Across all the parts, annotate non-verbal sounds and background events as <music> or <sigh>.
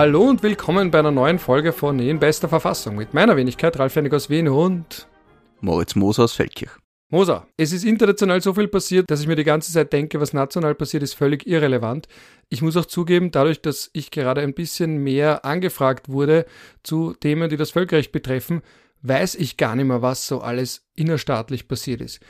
Hallo und willkommen bei einer neuen Folge von In bester Verfassung mit meiner Wenigkeit Ralf Hennig aus Wien und Moritz Moser aus Feldkirch. Moser, es ist international so viel passiert, dass ich mir die ganze Zeit denke, was national passiert, ist völlig irrelevant. Ich muss auch zugeben, dadurch, dass ich gerade ein bisschen mehr angefragt wurde zu Themen, die das Völkerrecht betreffen, weiß ich gar nicht mehr, was so alles innerstaatlich passiert ist.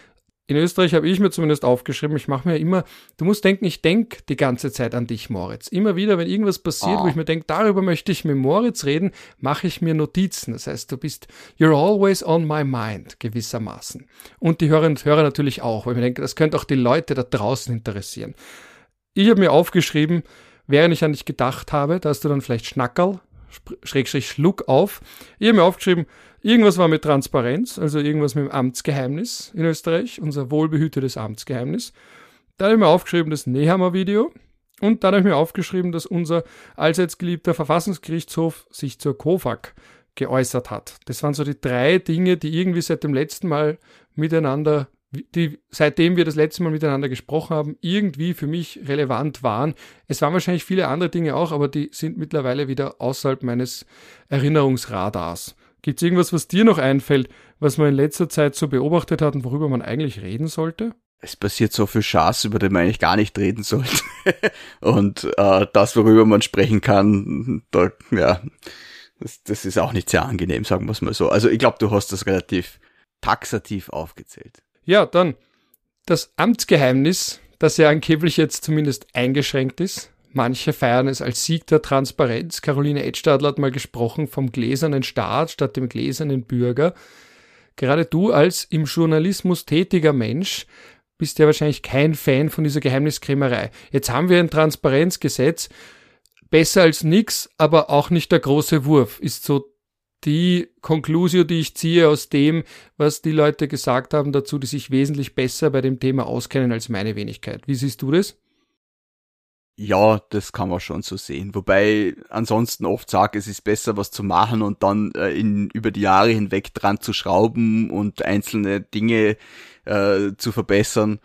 In Österreich habe ich mir zumindest aufgeschrieben, ich mache mir immer, du musst denken, ich denke die ganze Zeit an dich, Moritz. Immer wieder, wenn irgendwas passiert, oh. wo ich mir denke, darüber möchte ich mit Moritz reden, mache ich mir Notizen. Das heißt, du bist, you're always on my mind, gewissermaßen. Und die Hörerinnen und Hörer natürlich auch, weil ich mir denke, das könnte auch die Leute da draußen interessieren. Ich habe mir aufgeschrieben, während ich an dich gedacht habe, da hast du dann vielleicht Schnackerl, Schrägstrich Schluck auf. Ich habe mir aufgeschrieben, Irgendwas war mit Transparenz, also irgendwas mit dem Amtsgeheimnis in Österreich, unser wohlbehütetes Amtsgeheimnis. Dann habe ich mir aufgeschrieben das Nehammer-Video und dann habe ich mir aufgeschrieben, dass unser allseits geliebter Verfassungsgerichtshof sich zur KOFAG geäußert hat. Das waren so die drei Dinge, die irgendwie seit dem letzten Mal miteinander, die seitdem wir das letzte Mal miteinander gesprochen haben, irgendwie für mich relevant waren. Es waren wahrscheinlich viele andere Dinge auch, aber die sind mittlerweile wieder außerhalb meines Erinnerungsradars. Gibt es irgendwas, was dir noch einfällt, was man in letzter Zeit so beobachtet hat und worüber man eigentlich reden sollte? Es passiert so viel Schaß, über den man eigentlich gar nicht reden sollte. <laughs> und äh, das, worüber man sprechen kann, da, ja, das, das ist auch nicht sehr angenehm, sagen wir es mal so. Also ich glaube, du hast das relativ taxativ aufgezählt. Ja, dann das Amtsgeheimnis, das ja angeblich jetzt zumindest eingeschränkt ist, Manche feiern es als Sieg der Transparenz. Caroline Edstadler hat mal gesprochen vom gläsernen Staat statt dem gläsernen Bürger. Gerade du als im Journalismus tätiger Mensch bist ja wahrscheinlich kein Fan von dieser Geheimniskrämerei. Jetzt haben wir ein Transparenzgesetz. Besser als nix, aber auch nicht der große Wurf, ist so die Conclusio, die ich ziehe aus dem, was die Leute gesagt haben dazu, die sich wesentlich besser bei dem Thema auskennen als meine Wenigkeit. Wie siehst du das? Ja, das kann man schon so sehen. Wobei ansonsten oft sage, es ist besser, was zu machen und dann äh, in, über die Jahre hinweg dran zu schrauben und einzelne Dinge äh, zu verbessern.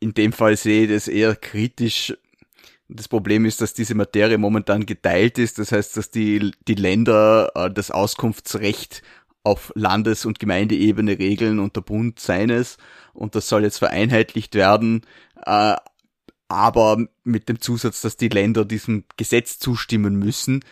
In dem Fall sehe ich das eher kritisch. Das Problem ist, dass diese Materie momentan geteilt ist. Das heißt, dass die, die Länder äh, das Auskunftsrecht auf Landes- und Gemeindeebene regeln und der Bund seines. Und das soll jetzt vereinheitlicht werden. Äh, aber mit dem Zusatz, dass die Länder diesem Gesetz zustimmen müssen.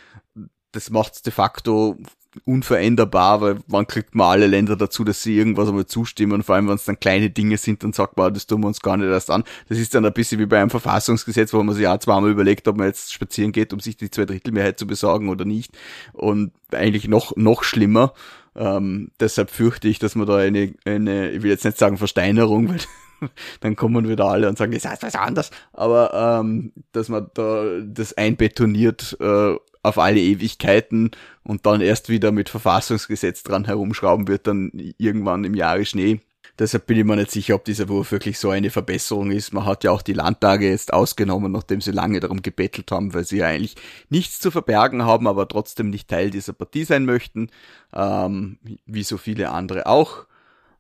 Das macht de facto unveränderbar, weil wann kriegt man alle Länder dazu, dass sie irgendwas einmal zustimmen, vor allem wenn es dann kleine Dinge sind, dann sagt man, das tun wir uns gar nicht erst an. Das ist dann ein bisschen wie bei einem Verfassungsgesetz, wo man sich ja zweimal überlegt, ob man jetzt spazieren geht, um sich die Zweidrittelmehrheit zu besorgen oder nicht. Und eigentlich noch, noch schlimmer. Ähm, deshalb fürchte ich, dass man da eine, eine, ich will jetzt nicht sagen Versteinerung, <laughs> weil dann kommen wieder alle und sagen, das heißt was anderes. Aber ähm, dass man da das einbetoniert äh, auf alle Ewigkeiten und dann erst wieder mit Verfassungsgesetz dran herumschrauben wird, dann irgendwann im Jahre Schnee. Deshalb bin ich mir nicht sicher, ob dieser Wurf wirklich so eine Verbesserung ist. Man hat ja auch die Landtage jetzt ausgenommen, nachdem sie lange darum gebettelt haben, weil sie ja eigentlich nichts zu verbergen haben, aber trotzdem nicht Teil dieser Partie sein möchten, ähm, wie so viele andere auch.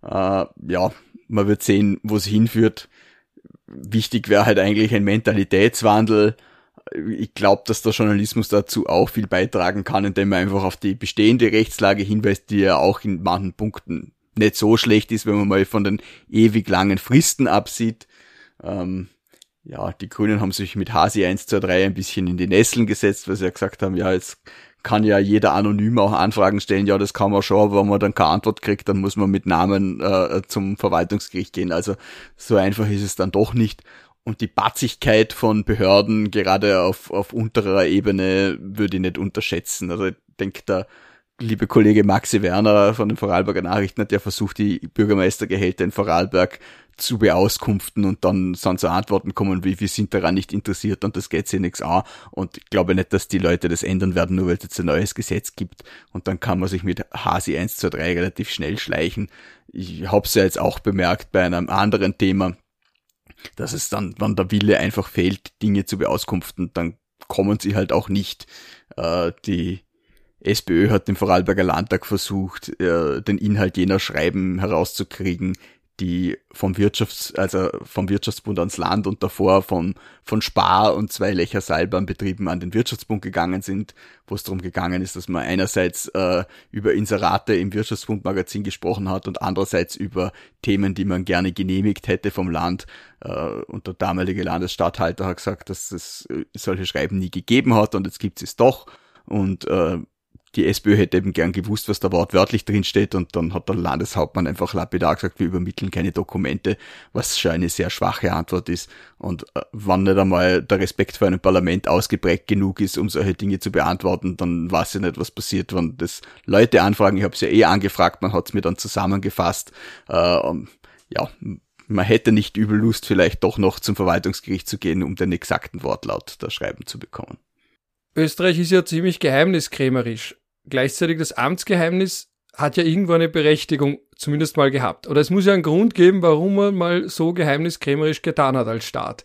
Äh, ja, man wird sehen, wo es hinführt. Wichtig wäre halt eigentlich ein Mentalitätswandel. Ich glaube, dass der Journalismus dazu auch viel beitragen kann, indem man einfach auf die bestehende Rechtslage hinweist, die ja auch in manchen Punkten nicht so schlecht ist, wenn man mal von den ewig langen Fristen absieht. Ähm, ja, die Grünen haben sich mit Hasi 1, 2, 3 ein bisschen in die Nesseln gesetzt, weil sie ja gesagt haben, ja, jetzt kann ja jeder anonym auch Anfragen stellen. Ja, das kann man schon, aber wenn man dann keine Antwort kriegt, dann muss man mit Namen äh, zum Verwaltungsgericht gehen. Also so einfach ist es dann doch nicht. Und die Batzigkeit von Behörden, gerade auf, auf unterer Ebene, würde ich nicht unterschätzen. Also ich denke, der liebe Kollege Maxi Werner von den Vorarlberger Nachrichten hat ja versucht, die Bürgermeistergehälter in Vorarlberg zu beauskunften und dann sind so Antworten kommen wie, wir sind daran nicht interessiert und das geht sich nichts an und ich glaube nicht, dass die Leute das ändern werden, nur weil es jetzt ein neues Gesetz gibt und dann kann man sich mit Hasi 1, 2, 3 relativ schnell schleichen. Ich habe es ja jetzt auch bemerkt bei einem anderen Thema, dass es dann, wenn der Wille einfach fehlt, Dinge zu beauskunften, dann kommen sie halt auch nicht. Äh, die SPÖ hat im Vorarlberger Landtag versucht, äh, den Inhalt jener Schreiben herauszukriegen, die vom Wirtschafts-, also vom Wirtschaftsbund ans Land und davor von, von Spar und zwei Lecher Seilbahnbetrieben an den Wirtschaftsbund gegangen sind, wo es darum gegangen ist, dass man einerseits äh, über Inserate im Wirtschaftsbund-Magazin gesprochen hat und andererseits über Themen, die man gerne genehmigt hätte vom Land. Äh, und der damalige Landesstatthalter hat gesagt, dass es äh, solche Schreiben nie gegeben hat und jetzt gibt es es doch. Und äh, die SPÖ hätte eben gern gewusst, was da wortwörtlich drin steht und dann hat der Landeshauptmann einfach lapidar gesagt, wir übermitteln keine Dokumente, was schon eine sehr schwache Antwort ist. Und äh, wann nicht einmal der Respekt vor einem Parlament ausgeprägt genug ist, um solche Dinge zu beantworten, dann weiß ich nicht, was passiert, wenn das Leute anfragen. Ich habe es ja eh angefragt, man hat es mir dann zusammengefasst. Äh, ja, man hätte nicht übel Lust, vielleicht doch noch zum Verwaltungsgericht zu gehen, um den exakten Wortlaut da schreiben zu bekommen. Österreich ist ja ziemlich geheimniskrämerisch gleichzeitig das Amtsgeheimnis hat ja irgendwo eine Berechtigung zumindest mal gehabt. Oder es muss ja einen Grund geben, warum man mal so geheimniskrämerisch getan hat als Staat.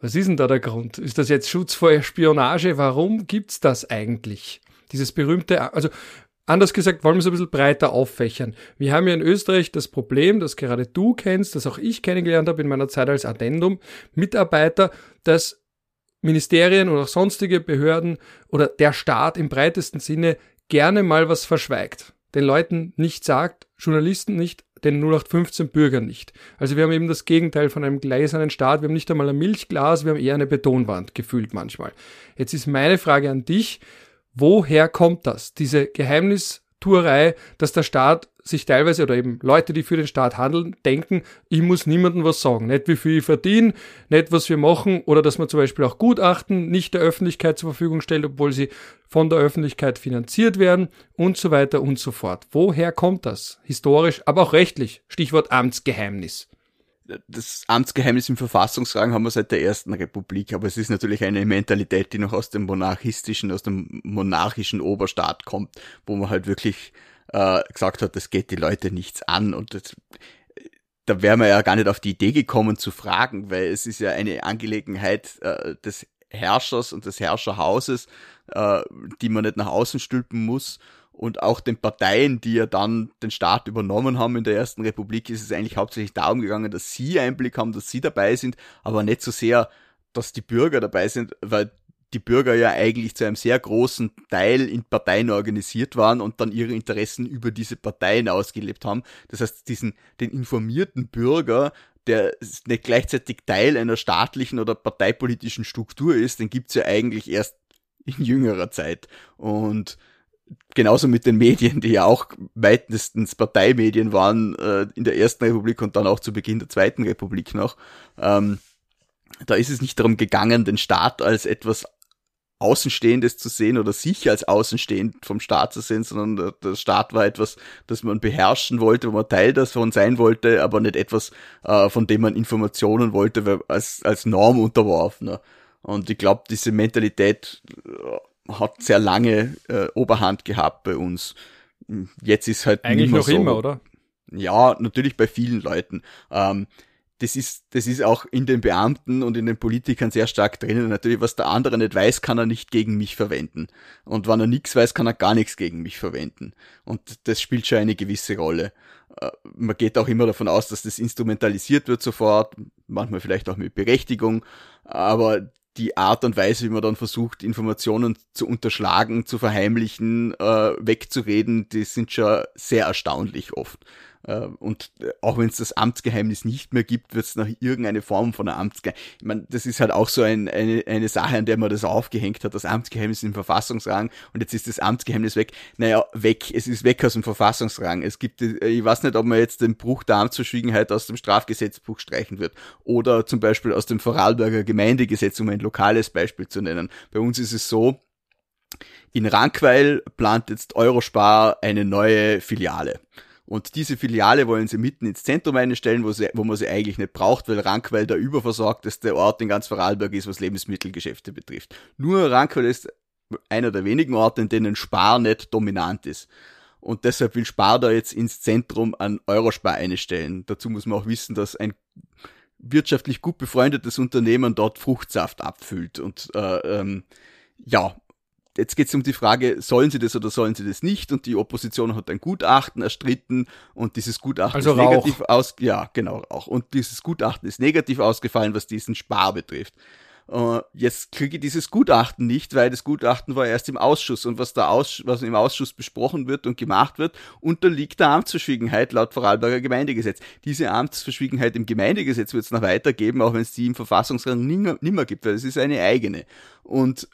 Was ist denn da der Grund? Ist das jetzt Schutz vor Spionage? Warum gibt's das eigentlich? Dieses berühmte, also anders gesagt, wollen wir es ein bisschen breiter auffächern. Wir haben ja in Österreich das Problem, das gerade du kennst, das auch ich kennengelernt habe in meiner Zeit als Addendum, Mitarbeiter, dass Ministerien oder sonstige Behörden oder der Staat im breitesten Sinne gerne mal was verschweigt. Den Leuten nicht sagt, Journalisten nicht, den 0815 Bürgern nicht. Also wir haben eben das Gegenteil von einem gläsernen Staat. Wir haben nicht einmal ein Milchglas, wir haben eher eine Betonwand gefühlt manchmal. Jetzt ist meine Frage an dich, woher kommt das? Diese Geheimnistuerei, dass der Staat sich teilweise oder eben Leute, die für den Staat handeln, denken, ich muss niemandem was sagen. Nicht wie viel ich verdiene, nicht was wir machen oder dass man zum Beispiel auch Gutachten nicht der Öffentlichkeit zur Verfügung stellt, obwohl sie von der Öffentlichkeit finanziert werden und so weiter und so fort. Woher kommt das? Historisch, aber auch rechtlich. Stichwort Amtsgeheimnis. Das Amtsgeheimnis im Verfassungsrang haben wir seit der ersten Republik, aber es ist natürlich eine Mentalität, die noch aus dem monarchistischen, aus dem monarchischen Oberstaat kommt, wo man halt wirklich äh, gesagt hat, das geht die Leute nichts an und das, da wäre man ja gar nicht auf die Idee gekommen zu fragen, weil es ist ja eine Angelegenheit äh, des Herrschers und des Herrscherhauses, äh, die man nicht nach außen stülpen muss. Und auch den Parteien, die ja dann den Staat übernommen haben in der ersten Republik, ist es eigentlich hauptsächlich darum gegangen, dass sie Einblick haben, dass sie dabei sind, aber nicht so sehr, dass die Bürger dabei sind, weil die Bürger ja eigentlich zu einem sehr großen Teil in Parteien organisiert waren und dann ihre Interessen über diese Parteien ausgelebt haben. Das heißt, diesen, den informierten Bürger, der nicht gleichzeitig Teil einer staatlichen oder parteipolitischen Struktur ist, den gibt's ja eigentlich erst in jüngerer Zeit. Und genauso mit den Medien, die ja auch weitestens Parteimedien waren äh, in der ersten Republik und dann auch zu Beginn der zweiten Republik noch. Ähm, da ist es nicht darum gegangen, den Staat als etwas Außenstehendes zu sehen oder sich als Außenstehend vom Staat zu sehen, sondern der, der Staat war etwas, das man beherrschen wollte, wo man Teil davon sein wollte, aber nicht etwas, äh, von dem man Informationen wollte, als, als Norm unterworfen. Und ich glaube, diese Mentalität äh, hat sehr lange äh, Oberhand gehabt bei uns. Jetzt ist halt eigentlich noch so. immer, oder? Ja, natürlich bei vielen Leuten. Ähm, das ist, das ist auch in den Beamten und in den Politikern sehr stark drinnen. Natürlich, was der andere nicht weiß, kann er nicht gegen mich verwenden. Und wenn er nichts weiß, kann er gar nichts gegen mich verwenden. Und das spielt schon eine gewisse Rolle. Äh, man geht auch immer davon aus, dass das instrumentalisiert wird sofort, manchmal vielleicht auch mit Berechtigung, aber die Art und Weise, wie man dann versucht, Informationen zu unterschlagen, zu verheimlichen, äh, wegzureden, die sind schon sehr erstaunlich oft. Äh, und äh, auch wenn es das Amtsgeheimnis nicht mehr gibt, wird es noch irgendeine Form von einer Amtsgeheimnis. Ich meine, das ist halt auch so ein, eine, eine Sache, an der man das aufgehängt hat, das Amtsgeheimnis im Verfassungsrang und jetzt ist das Amtsgeheimnis weg. Naja, weg, es ist weg aus dem Verfassungsrang. Es gibt, äh, ich weiß nicht, ob man jetzt den Bruch der Amtsverschwiegenheit aus dem Strafgesetzbuch streichen wird oder zum Beispiel aus dem Vorarlberger Gemeindegesetz, um ein lokales Beispiel zu nennen. Bei uns ist es so, in Rankweil plant jetzt Eurospar eine neue Filiale. Und diese Filiale wollen sie mitten ins Zentrum einstellen, wo, sie, wo man sie eigentlich nicht braucht, weil Rankweil der überversorgteste Ort in ganz Vorarlberg ist, was Lebensmittelgeschäfte betrifft. Nur Rankweil ist einer der wenigen Orte, in denen Spar nicht dominant ist. Und deshalb will Spar da jetzt ins Zentrum an Eurospar einstellen. Dazu muss man auch wissen, dass ein wirtschaftlich gut befreundetes Unternehmen dort Fruchtsaft abfüllt. Und äh, ähm, ja, jetzt geht es um die Frage, sollen sie das oder sollen sie das nicht? Und die Opposition hat ein Gutachten erstritten und dieses Gutachten also ist Rauch. negativ aus, ja, genau, auch. Und dieses Gutachten ist negativ ausgefallen, was diesen Spar betrifft. Uh, jetzt kriege ich dieses Gutachten nicht, weil das Gutachten war erst im Ausschuss und was da Auss was im Ausschuss besprochen wird und gemacht wird, unterliegt der Amtsverschwiegenheit laut Vorarlberger Gemeindegesetz. Diese Amtsverschwiegenheit im Gemeindegesetz wird es noch weitergeben, auch wenn es die im Verfassungsrang nimmer, nimmer gibt, weil es ist eine eigene. Und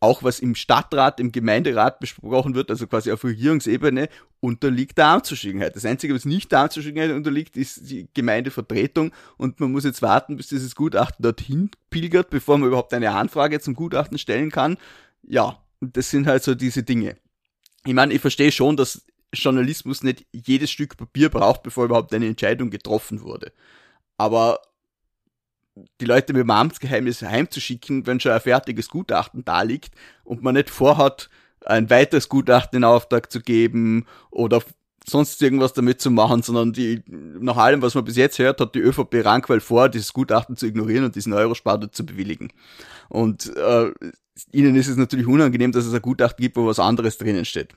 auch was im Stadtrat, im Gemeinderat besprochen wird, also quasi auf Regierungsebene, unterliegt der Amtsverschwiegenheit. Das Einzige, was nicht der Amtsverschwiegenheit unterliegt, ist die Gemeindevertretung und man muss jetzt warten, bis dieses Gutachten dorthin pilgert, bevor man überhaupt eine Anfrage zum Gutachten stellen kann. Ja, das sind halt so diese Dinge. Ich meine, ich verstehe schon, dass Journalismus nicht jedes Stück Papier braucht, bevor überhaupt eine Entscheidung getroffen wurde. Aber die Leute mit dem Amtsgeheimnis heimzuschicken, wenn schon ein fertiges Gutachten da liegt und man nicht vorhat, ein weiteres Gutachten in Auftrag zu geben oder sonst irgendwas damit zu machen, sondern die, nach allem, was man bis jetzt hört, hat die ÖVP Rankwell vor, dieses Gutachten zu ignorieren und diesen Eurospar zu bewilligen. Und äh, ihnen ist es natürlich unangenehm, dass es ein Gutachten gibt, wo was anderes drinnen steht.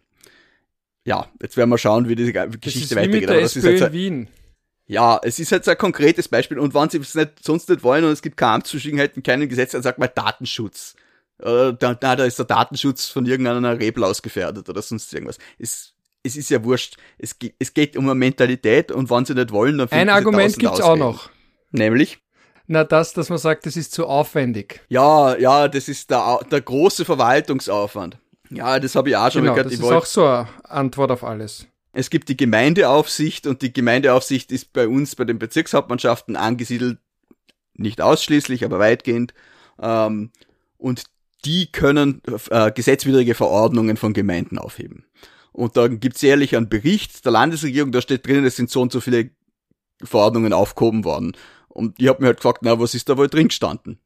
Ja, jetzt werden wir schauen, wie diese Geschichte weitergeht. Das ist jetzt in Wien. Ja, es ist halt so ein konkretes Beispiel. Und wenn sie es nicht, sonst nicht wollen und es gibt keine Amtsverschwiegenheit keinen Gesetz, dann sagt man Datenschutz. Äh, da, da ist der Datenschutz von irgendeiner Reblaus gefährdet oder sonst irgendwas. Es, es ist ja wurscht. Es, es geht um eine Mentalität und wenn sie nicht wollen, dann Ein Argument gibt's auch noch. Nämlich? Na, das, dass man sagt, das ist zu aufwendig. Ja, ja, das ist der, der große Verwaltungsaufwand. Ja, das habe ich auch schon genau, mal gehört. Das ist auch so eine Antwort auf alles. Es gibt die Gemeindeaufsicht und die Gemeindeaufsicht ist bei uns bei den Bezirkshauptmannschaften angesiedelt, nicht ausschließlich, aber weitgehend. Ähm, und die können äh, gesetzwidrige Verordnungen von Gemeinden aufheben. Und da gibt's jährlich einen Bericht der Landesregierung, da steht drinnen, es sind so und so viele Verordnungen aufgehoben worden. Und ich habe mir halt gefragt, na, was ist da wohl drin gestanden?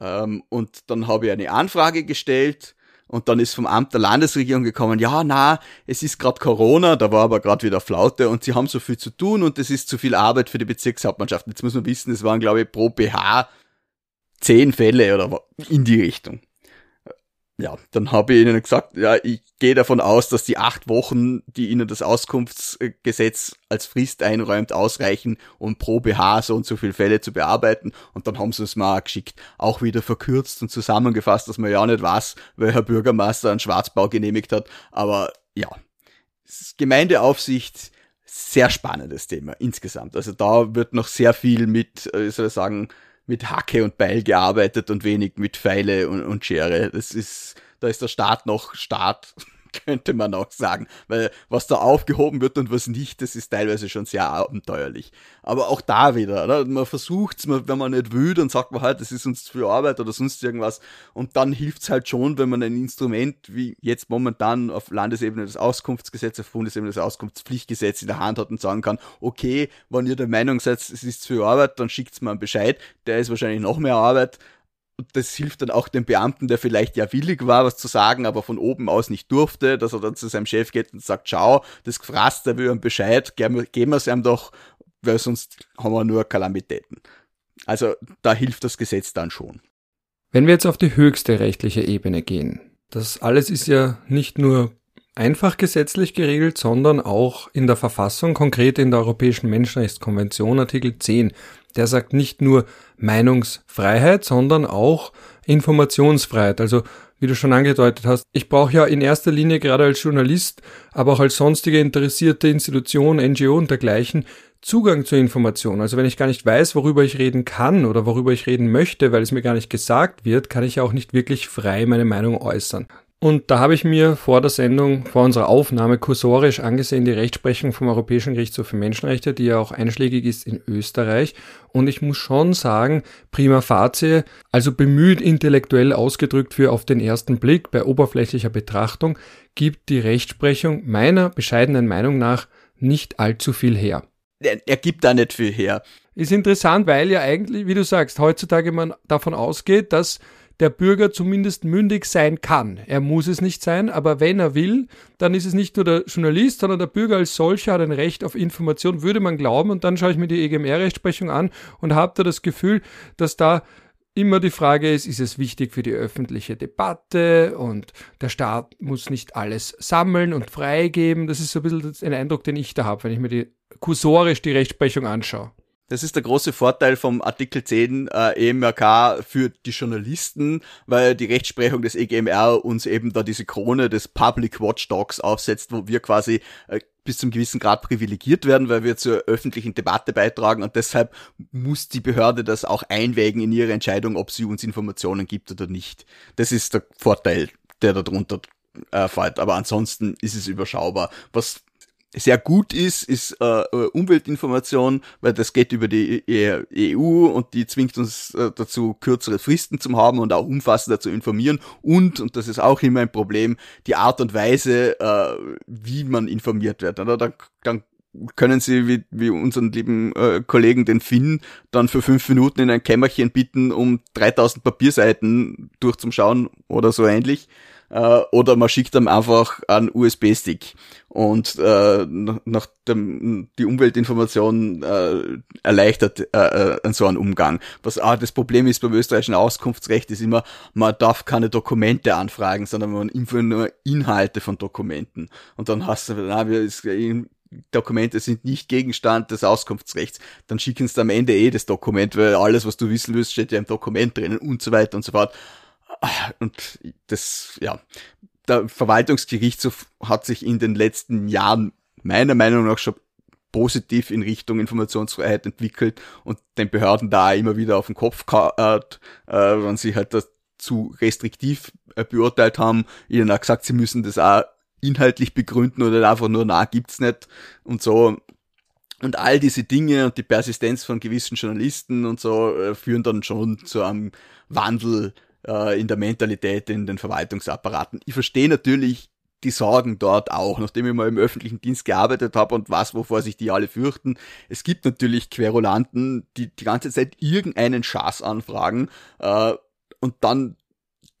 Ähm, und dann habe ich eine Anfrage gestellt und dann ist vom Amt der Landesregierung gekommen, ja, na, es ist gerade Corona, da war aber gerade wieder Flaute und sie haben so viel zu tun und es ist zu viel Arbeit für die Bezirkshauptmannschaft. Jetzt muss man wissen, es waren, glaube ich, pro BH zehn Fälle oder in die Richtung ja, dann habe ich ihnen gesagt, ja, ich gehe davon aus, dass die acht Wochen, die ihnen das Auskunftsgesetz als Frist einräumt, ausreichen, um pro BH so und so viele Fälle zu bearbeiten. Und dann haben sie es mal geschickt, auch wieder verkürzt und zusammengefasst, dass man ja nicht weiß, welcher Bürgermeister einen Schwarzbau genehmigt hat. Aber ja, Gemeindeaufsicht, sehr spannendes Thema insgesamt. Also da wird noch sehr viel mit, äh, ich soll sagen, mit Hacke und Beil gearbeitet und wenig mit Pfeile und, und Schere. Das ist, da ist der Staat noch Staat <laughs> könnte man auch sagen, weil was da aufgehoben wird und was nicht, das ist teilweise schon sehr abenteuerlich. Aber auch da wieder, oder? man versucht's, wenn man nicht will, dann sagt man halt, das ist uns zu viel Arbeit oder sonst irgendwas. Und dann hilft's halt schon, wenn man ein Instrument wie jetzt momentan auf Landesebene das Auskunftsgesetz, auf Bundesebene das Auskunftspflichtgesetz in der Hand hat und sagen kann, okay, wenn ihr der Meinung seid, es ist zu viel Arbeit, dann schickt's mir einen Bescheid. Der ist wahrscheinlich noch mehr Arbeit das hilft dann auch dem Beamten, der vielleicht ja willig war, was zu sagen, aber von oben aus nicht durfte, dass er dann zu seinem Chef geht und sagt, schau, das gefrasst, der will ihm Bescheid, geben wir es ihm doch, weil sonst haben wir nur Kalamitäten. Also da hilft das Gesetz dann schon. Wenn wir jetzt auf die höchste rechtliche Ebene gehen, das alles ist ja nicht nur einfach gesetzlich geregelt, sondern auch in der Verfassung, konkret in der Europäischen Menschenrechtskonvention Artikel 10 der sagt nicht nur Meinungsfreiheit, sondern auch Informationsfreiheit. Also wie du schon angedeutet hast, ich brauche ja in erster Linie gerade als Journalist, aber auch als sonstige interessierte Institution, NGO und dergleichen Zugang zur Information. Also wenn ich gar nicht weiß, worüber ich reden kann oder worüber ich reden möchte, weil es mir gar nicht gesagt wird, kann ich ja auch nicht wirklich frei meine Meinung äußern. Und da habe ich mir vor der Sendung, vor unserer Aufnahme kursorisch angesehen die Rechtsprechung vom Europäischen Gerichtshof für Menschenrechte, die ja auch einschlägig ist in Österreich. Und ich muss schon sagen, prima facie, also bemüht intellektuell ausgedrückt für auf den ersten Blick bei oberflächlicher Betrachtung, gibt die Rechtsprechung meiner bescheidenen Meinung nach nicht allzu viel her. Er, er gibt da nicht viel her. Ist interessant, weil ja eigentlich, wie du sagst, heutzutage man davon ausgeht, dass der Bürger zumindest mündig sein kann. Er muss es nicht sein, aber wenn er will, dann ist es nicht nur der Journalist, sondern der Bürger als solcher hat ein Recht auf Information, würde man glauben. Und dann schaue ich mir die EGMR-Rechtsprechung an und habe da das Gefühl, dass da immer die Frage ist, ist es wichtig für die öffentliche Debatte und der Staat muss nicht alles sammeln und freigeben. Das ist so ein bisschen ein Eindruck, den ich da habe, wenn ich mir die kursorisch die Rechtsprechung anschaue. Das ist der große Vorteil vom Artikel 10 äh, EMRK für die Journalisten, weil die Rechtsprechung des EGMR uns eben da diese Krone des Public Watchdogs aufsetzt, wo wir quasi äh, bis zum gewissen Grad privilegiert werden, weil wir zur öffentlichen Debatte beitragen und deshalb muss die Behörde das auch einwägen in ihre Entscheidung, ob sie uns Informationen gibt oder nicht. Das ist der Vorteil, der darunter äh, fällt. Aber ansonsten ist es überschaubar. Was sehr gut ist, ist äh, äh, Umweltinformation, weil das geht über die EU und die zwingt uns äh, dazu, kürzere Fristen zu haben und auch umfassender zu informieren. Und, und das ist auch immer ein Problem, die Art und Weise, äh, wie man informiert wird. Oder? Dann, dann können Sie, wie, wie unseren lieben äh, Kollegen, den Finn, dann für fünf Minuten in ein Kämmerchen bitten, um 3000 Papierseiten durchzuschauen oder so ähnlich äh, oder man schickt dann einfach einen USB-Stick und äh, nach dem die Umweltinformation äh, erleichtert äh, äh, so einen Umgang. Was auch das Problem ist beim österreichischen Auskunftsrecht ist immer, man darf keine Dokumente anfragen, sondern man einfach nur Inhalte von Dokumenten. Und dann hast du, na, wir, ist, Dokumente sind nicht Gegenstand des Auskunftsrechts, dann schicken sie am Ende eh das Dokument, weil alles, was du wissen willst, steht ja im Dokument drinnen und so weiter und so fort. Und das, ja, der Verwaltungsgerichtshof hat sich in den letzten Jahren meiner Meinung nach schon positiv in Richtung Informationsfreiheit entwickelt und den Behörden da immer wieder auf den Kopf gehabt, äh, wenn sie halt das zu restriktiv äh, beurteilt haben, ihnen auch gesagt, sie müssen das auch inhaltlich begründen oder einfach nur, na, gibt's nicht und so. Und all diese Dinge und die Persistenz von gewissen Journalisten und so äh, führen dann schon zu einem Wandel äh, in der Mentalität in den Verwaltungsapparaten. Ich verstehe natürlich die Sorgen dort auch, nachdem ich mal im öffentlichen Dienst gearbeitet habe und was, wovor sich die alle fürchten. Es gibt natürlich Querulanten, die die ganze Zeit irgendeinen Schaß anfragen äh, und dann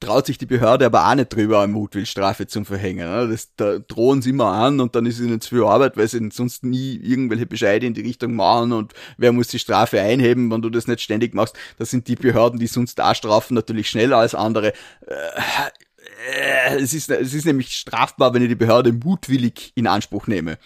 traut sich die Behörde aber auch nicht drüber, eine Mutwillstrafe zu verhängen. Ne? Das, da drohen sie immer an und dann ist ihnen zu viel Arbeit, weil sie sonst nie irgendwelche Bescheide in die Richtung machen und wer muss die Strafe einheben, wenn du das nicht ständig machst. Das sind die Behörden, die sonst da strafen, natürlich schneller als andere. Äh, äh, es ist, es ist nämlich strafbar, wenn ich die Behörde mutwillig in Anspruch nehme. Äh,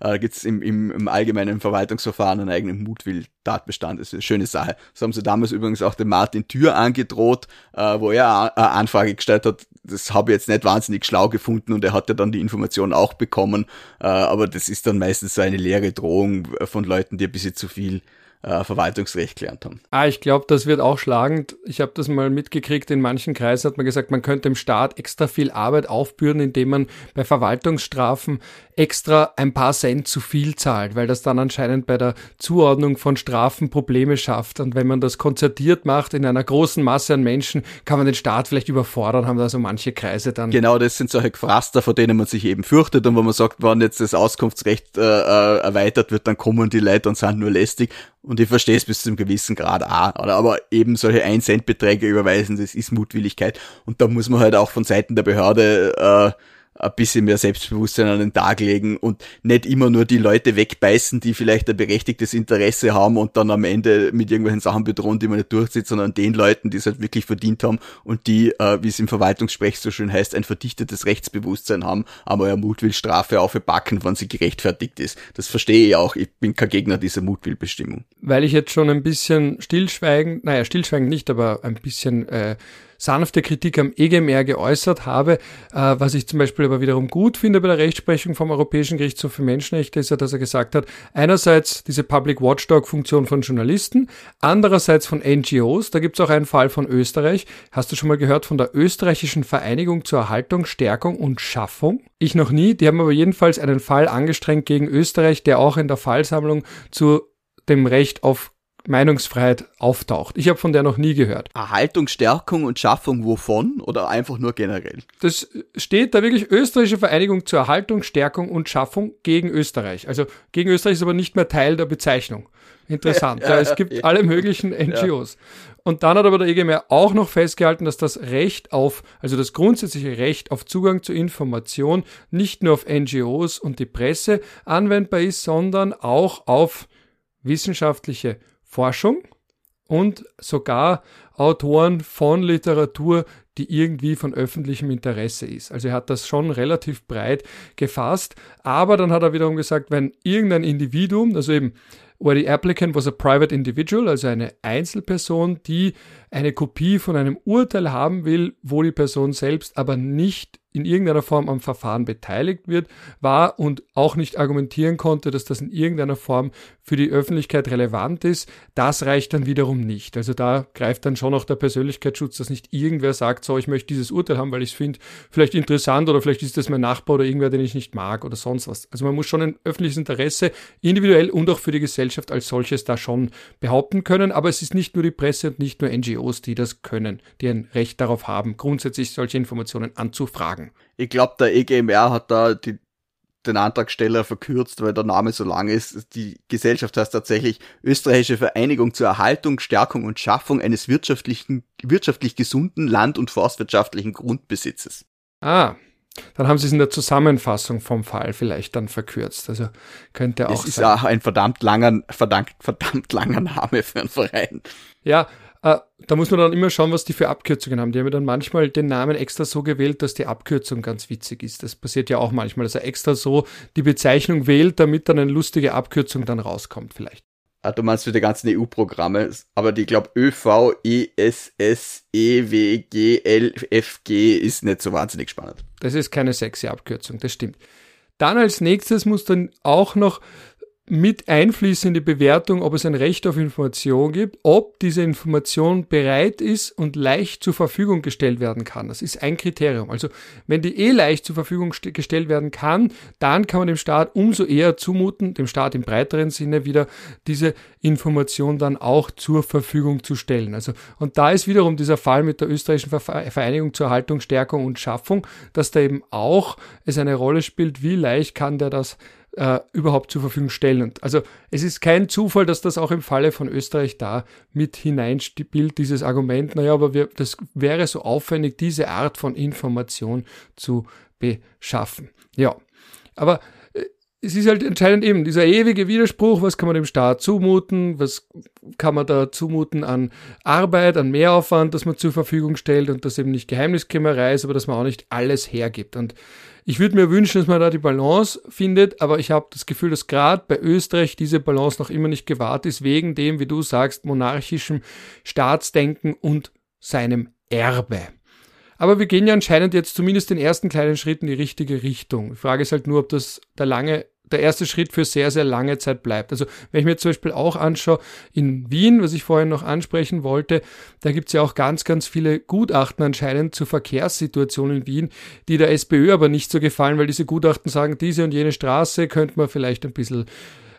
da gibt's im, im, im allgemeinen Verwaltungsverfahren einen eigenen Mutwill-Tatbestand. Das ist eine schöne Sache. Das haben sie damals übrigens auch dem Martin Tür angedroht, äh, wo er eine Anfrage gestellt hat. Das habe ich jetzt nicht wahnsinnig schlau gefunden und er hat ja dann die Information auch bekommen. Äh, aber das ist dann meistens so eine leere Drohung von Leuten, die ein bisschen zu viel äh, Verwaltungsrecht gelernt haben. Ah, ich glaube, das wird auch schlagend. Ich habe das mal mitgekriegt, in manchen Kreisen hat man gesagt, man könnte dem Staat extra viel Arbeit aufbürden, indem man bei Verwaltungsstrafen extra ein paar Cent zu viel zahlt, weil das dann anscheinend bei der Zuordnung von Strafen Probleme schafft. Und wenn man das konzertiert macht in einer großen Masse an Menschen, kann man den Staat vielleicht überfordern, haben da so manche Kreise dann. Genau, das sind solche Gefraster, vor denen man sich eben fürchtet und wo man sagt, wenn jetzt das Auskunftsrecht äh, äh erweitert wird, dann kommen die Leute und sind nur lästig. Und ich verstehe es bis zu einem gewissen Grad auch, oder? aber eben solche 1 Cent Beträge überweisen, das ist Mutwilligkeit. Und da muss man halt auch von Seiten der Behörde äh, ein bisschen mehr Selbstbewusstsein an den Tag legen und nicht immer nur die Leute wegbeißen, die vielleicht ein berechtigtes Interesse haben und dann am Ende mit irgendwelchen Sachen bedrohen, die man nicht durchzieht, sondern den Leuten, die es halt wirklich verdient haben und die, äh, wie es im Verwaltungssprech so schön heißt, ein verdichtetes Rechtsbewusstsein haben, aber ja Mutwillstrafe aufbacken, wann sie gerechtfertigt ist. Das verstehe ich auch. Ich bin kein Gegner dieser Mutwillbestimmung. Weil ich jetzt schon ein bisschen stillschweigend, naja, stillschweigend nicht, aber ein bisschen äh, sanfte Kritik am EGMR geäußert habe. Äh, was ich zum Beispiel aber wiederum gut finde bei der Rechtsprechung vom Europäischen Gerichtshof für Menschenrechte ist ja, dass er gesagt hat, einerseits diese Public Watchdog-Funktion von Journalisten, andererseits von NGOs. Da gibt es auch einen Fall von Österreich. Hast du schon mal gehört von der österreichischen Vereinigung zur Erhaltung, Stärkung und Schaffung? Ich noch nie. Die haben aber jedenfalls einen Fall angestrengt gegen Österreich, der auch in der Fallsammlung zu dem Recht auf Meinungsfreiheit auftaucht. Ich habe von der noch nie gehört. Erhaltung, Stärkung und Schaffung wovon oder einfach nur generell? Das steht da wirklich österreichische Vereinigung zur Erhaltung, Stärkung und Schaffung gegen Österreich. Also gegen Österreich ist aber nicht mehr Teil der Bezeichnung. Interessant. <laughs> Ja, es gibt alle möglichen <laughs> NGOs. Und dann hat aber der EGMR auch noch festgehalten, dass das Recht auf, also das grundsätzliche Recht auf Zugang zu Information nicht nur auf NGOs und die Presse anwendbar ist, sondern auch auf wissenschaftliche Forschung und sogar Autoren von Literatur, die irgendwie von öffentlichem Interesse ist. Also er hat das schon relativ breit gefasst, aber dann hat er wiederum gesagt, wenn irgendein Individuum, also eben where the applicant was a private individual, also eine Einzelperson, die eine Kopie von einem Urteil haben will, wo die Person selbst aber nicht in irgendeiner Form am Verfahren beteiligt wird, war und auch nicht argumentieren konnte, dass das in irgendeiner Form für die Öffentlichkeit relevant ist, das reicht dann wiederum nicht. Also da greift dann schon auch der Persönlichkeitsschutz, dass nicht irgendwer sagt, so, ich möchte dieses Urteil haben, weil ich es finde vielleicht interessant oder vielleicht ist das mein Nachbar oder irgendwer, den ich nicht mag oder sonst was. Also man muss schon ein öffentliches Interesse individuell und auch für die Gesellschaft als solches da schon behaupten können, aber es ist nicht nur die Presse und nicht nur NGOs, die das können, die ein Recht darauf haben, grundsätzlich solche Informationen anzufragen. Ich glaube, der EGMR hat da die, den Antragsteller verkürzt, weil der Name so lang ist. Die Gesellschaft heißt tatsächlich Österreichische Vereinigung zur Erhaltung, Stärkung und Schaffung eines wirtschaftlichen, wirtschaftlich gesunden Land- und forstwirtschaftlichen Grundbesitzes. Ah, dann haben sie es in der Zusammenfassung vom Fall vielleicht dann verkürzt. Also könnte auch. Es ist sein. auch ein verdammt langer, verdammt, verdammt langer Name für einen Verein. Ja, äh, da muss man dann immer schauen, was die für Abkürzungen haben. Die haben ja dann manchmal den Namen extra so gewählt, dass die Abkürzung ganz witzig ist. Das passiert ja auch manchmal, dass er extra so die Bezeichnung wählt, damit dann eine lustige Abkürzung dann rauskommt vielleicht. Ah, du meinst für die ganzen EU-Programme, aber die, glaube ÖV, ESS, EWG, LFG ist nicht so wahnsinnig spannend. Das ist keine sexy Abkürzung, das stimmt. Dann als nächstes muss dann auch noch mit einfließen in die Bewertung, ob es ein Recht auf Information gibt, ob diese Information bereit ist und leicht zur Verfügung gestellt werden kann. Das ist ein Kriterium. Also wenn die eh leicht zur Verfügung gestellt werden kann, dann kann man dem Staat umso eher zumuten, dem Staat im breiteren Sinne wieder diese Information dann auch zur Verfügung zu stellen. Also und da ist wiederum dieser Fall mit der österreichischen Vereinigung zur Erhaltung, Stärkung und Schaffung, dass da eben auch es eine Rolle spielt, wie leicht kann der das äh, überhaupt zur Verfügung stellen. Und also es ist kein Zufall, dass das auch im Falle von Österreich da mit hineinspielt, dieses Argument, naja, aber wir, das wäre so aufwendig, diese Art von Information zu beschaffen. Ja, aber es ist halt entscheidend eben dieser ewige Widerspruch, was kann man dem Staat zumuten, was kann man da zumuten an Arbeit, an Mehraufwand, das man zur Verfügung stellt und das eben nicht Geheimniskrämerei ist, aber dass man auch nicht alles hergibt. Und ich würde mir wünschen, dass man da die Balance findet, aber ich habe das Gefühl, dass gerade bei Österreich diese Balance noch immer nicht gewahrt ist, wegen dem, wie du sagst, monarchischem Staatsdenken und seinem Erbe. Aber wir gehen ja anscheinend jetzt zumindest den ersten kleinen Schritt in die richtige Richtung. Die Frage ist halt nur, ob das der lange der erste Schritt für sehr, sehr lange Zeit bleibt. Also wenn ich mir zum Beispiel auch anschaue, in Wien, was ich vorhin noch ansprechen wollte, da gibt es ja auch ganz, ganz viele Gutachten anscheinend zur Verkehrssituation in Wien, die der SPÖ aber nicht so gefallen, weil diese Gutachten sagen, diese und jene Straße könnte man vielleicht ein bisschen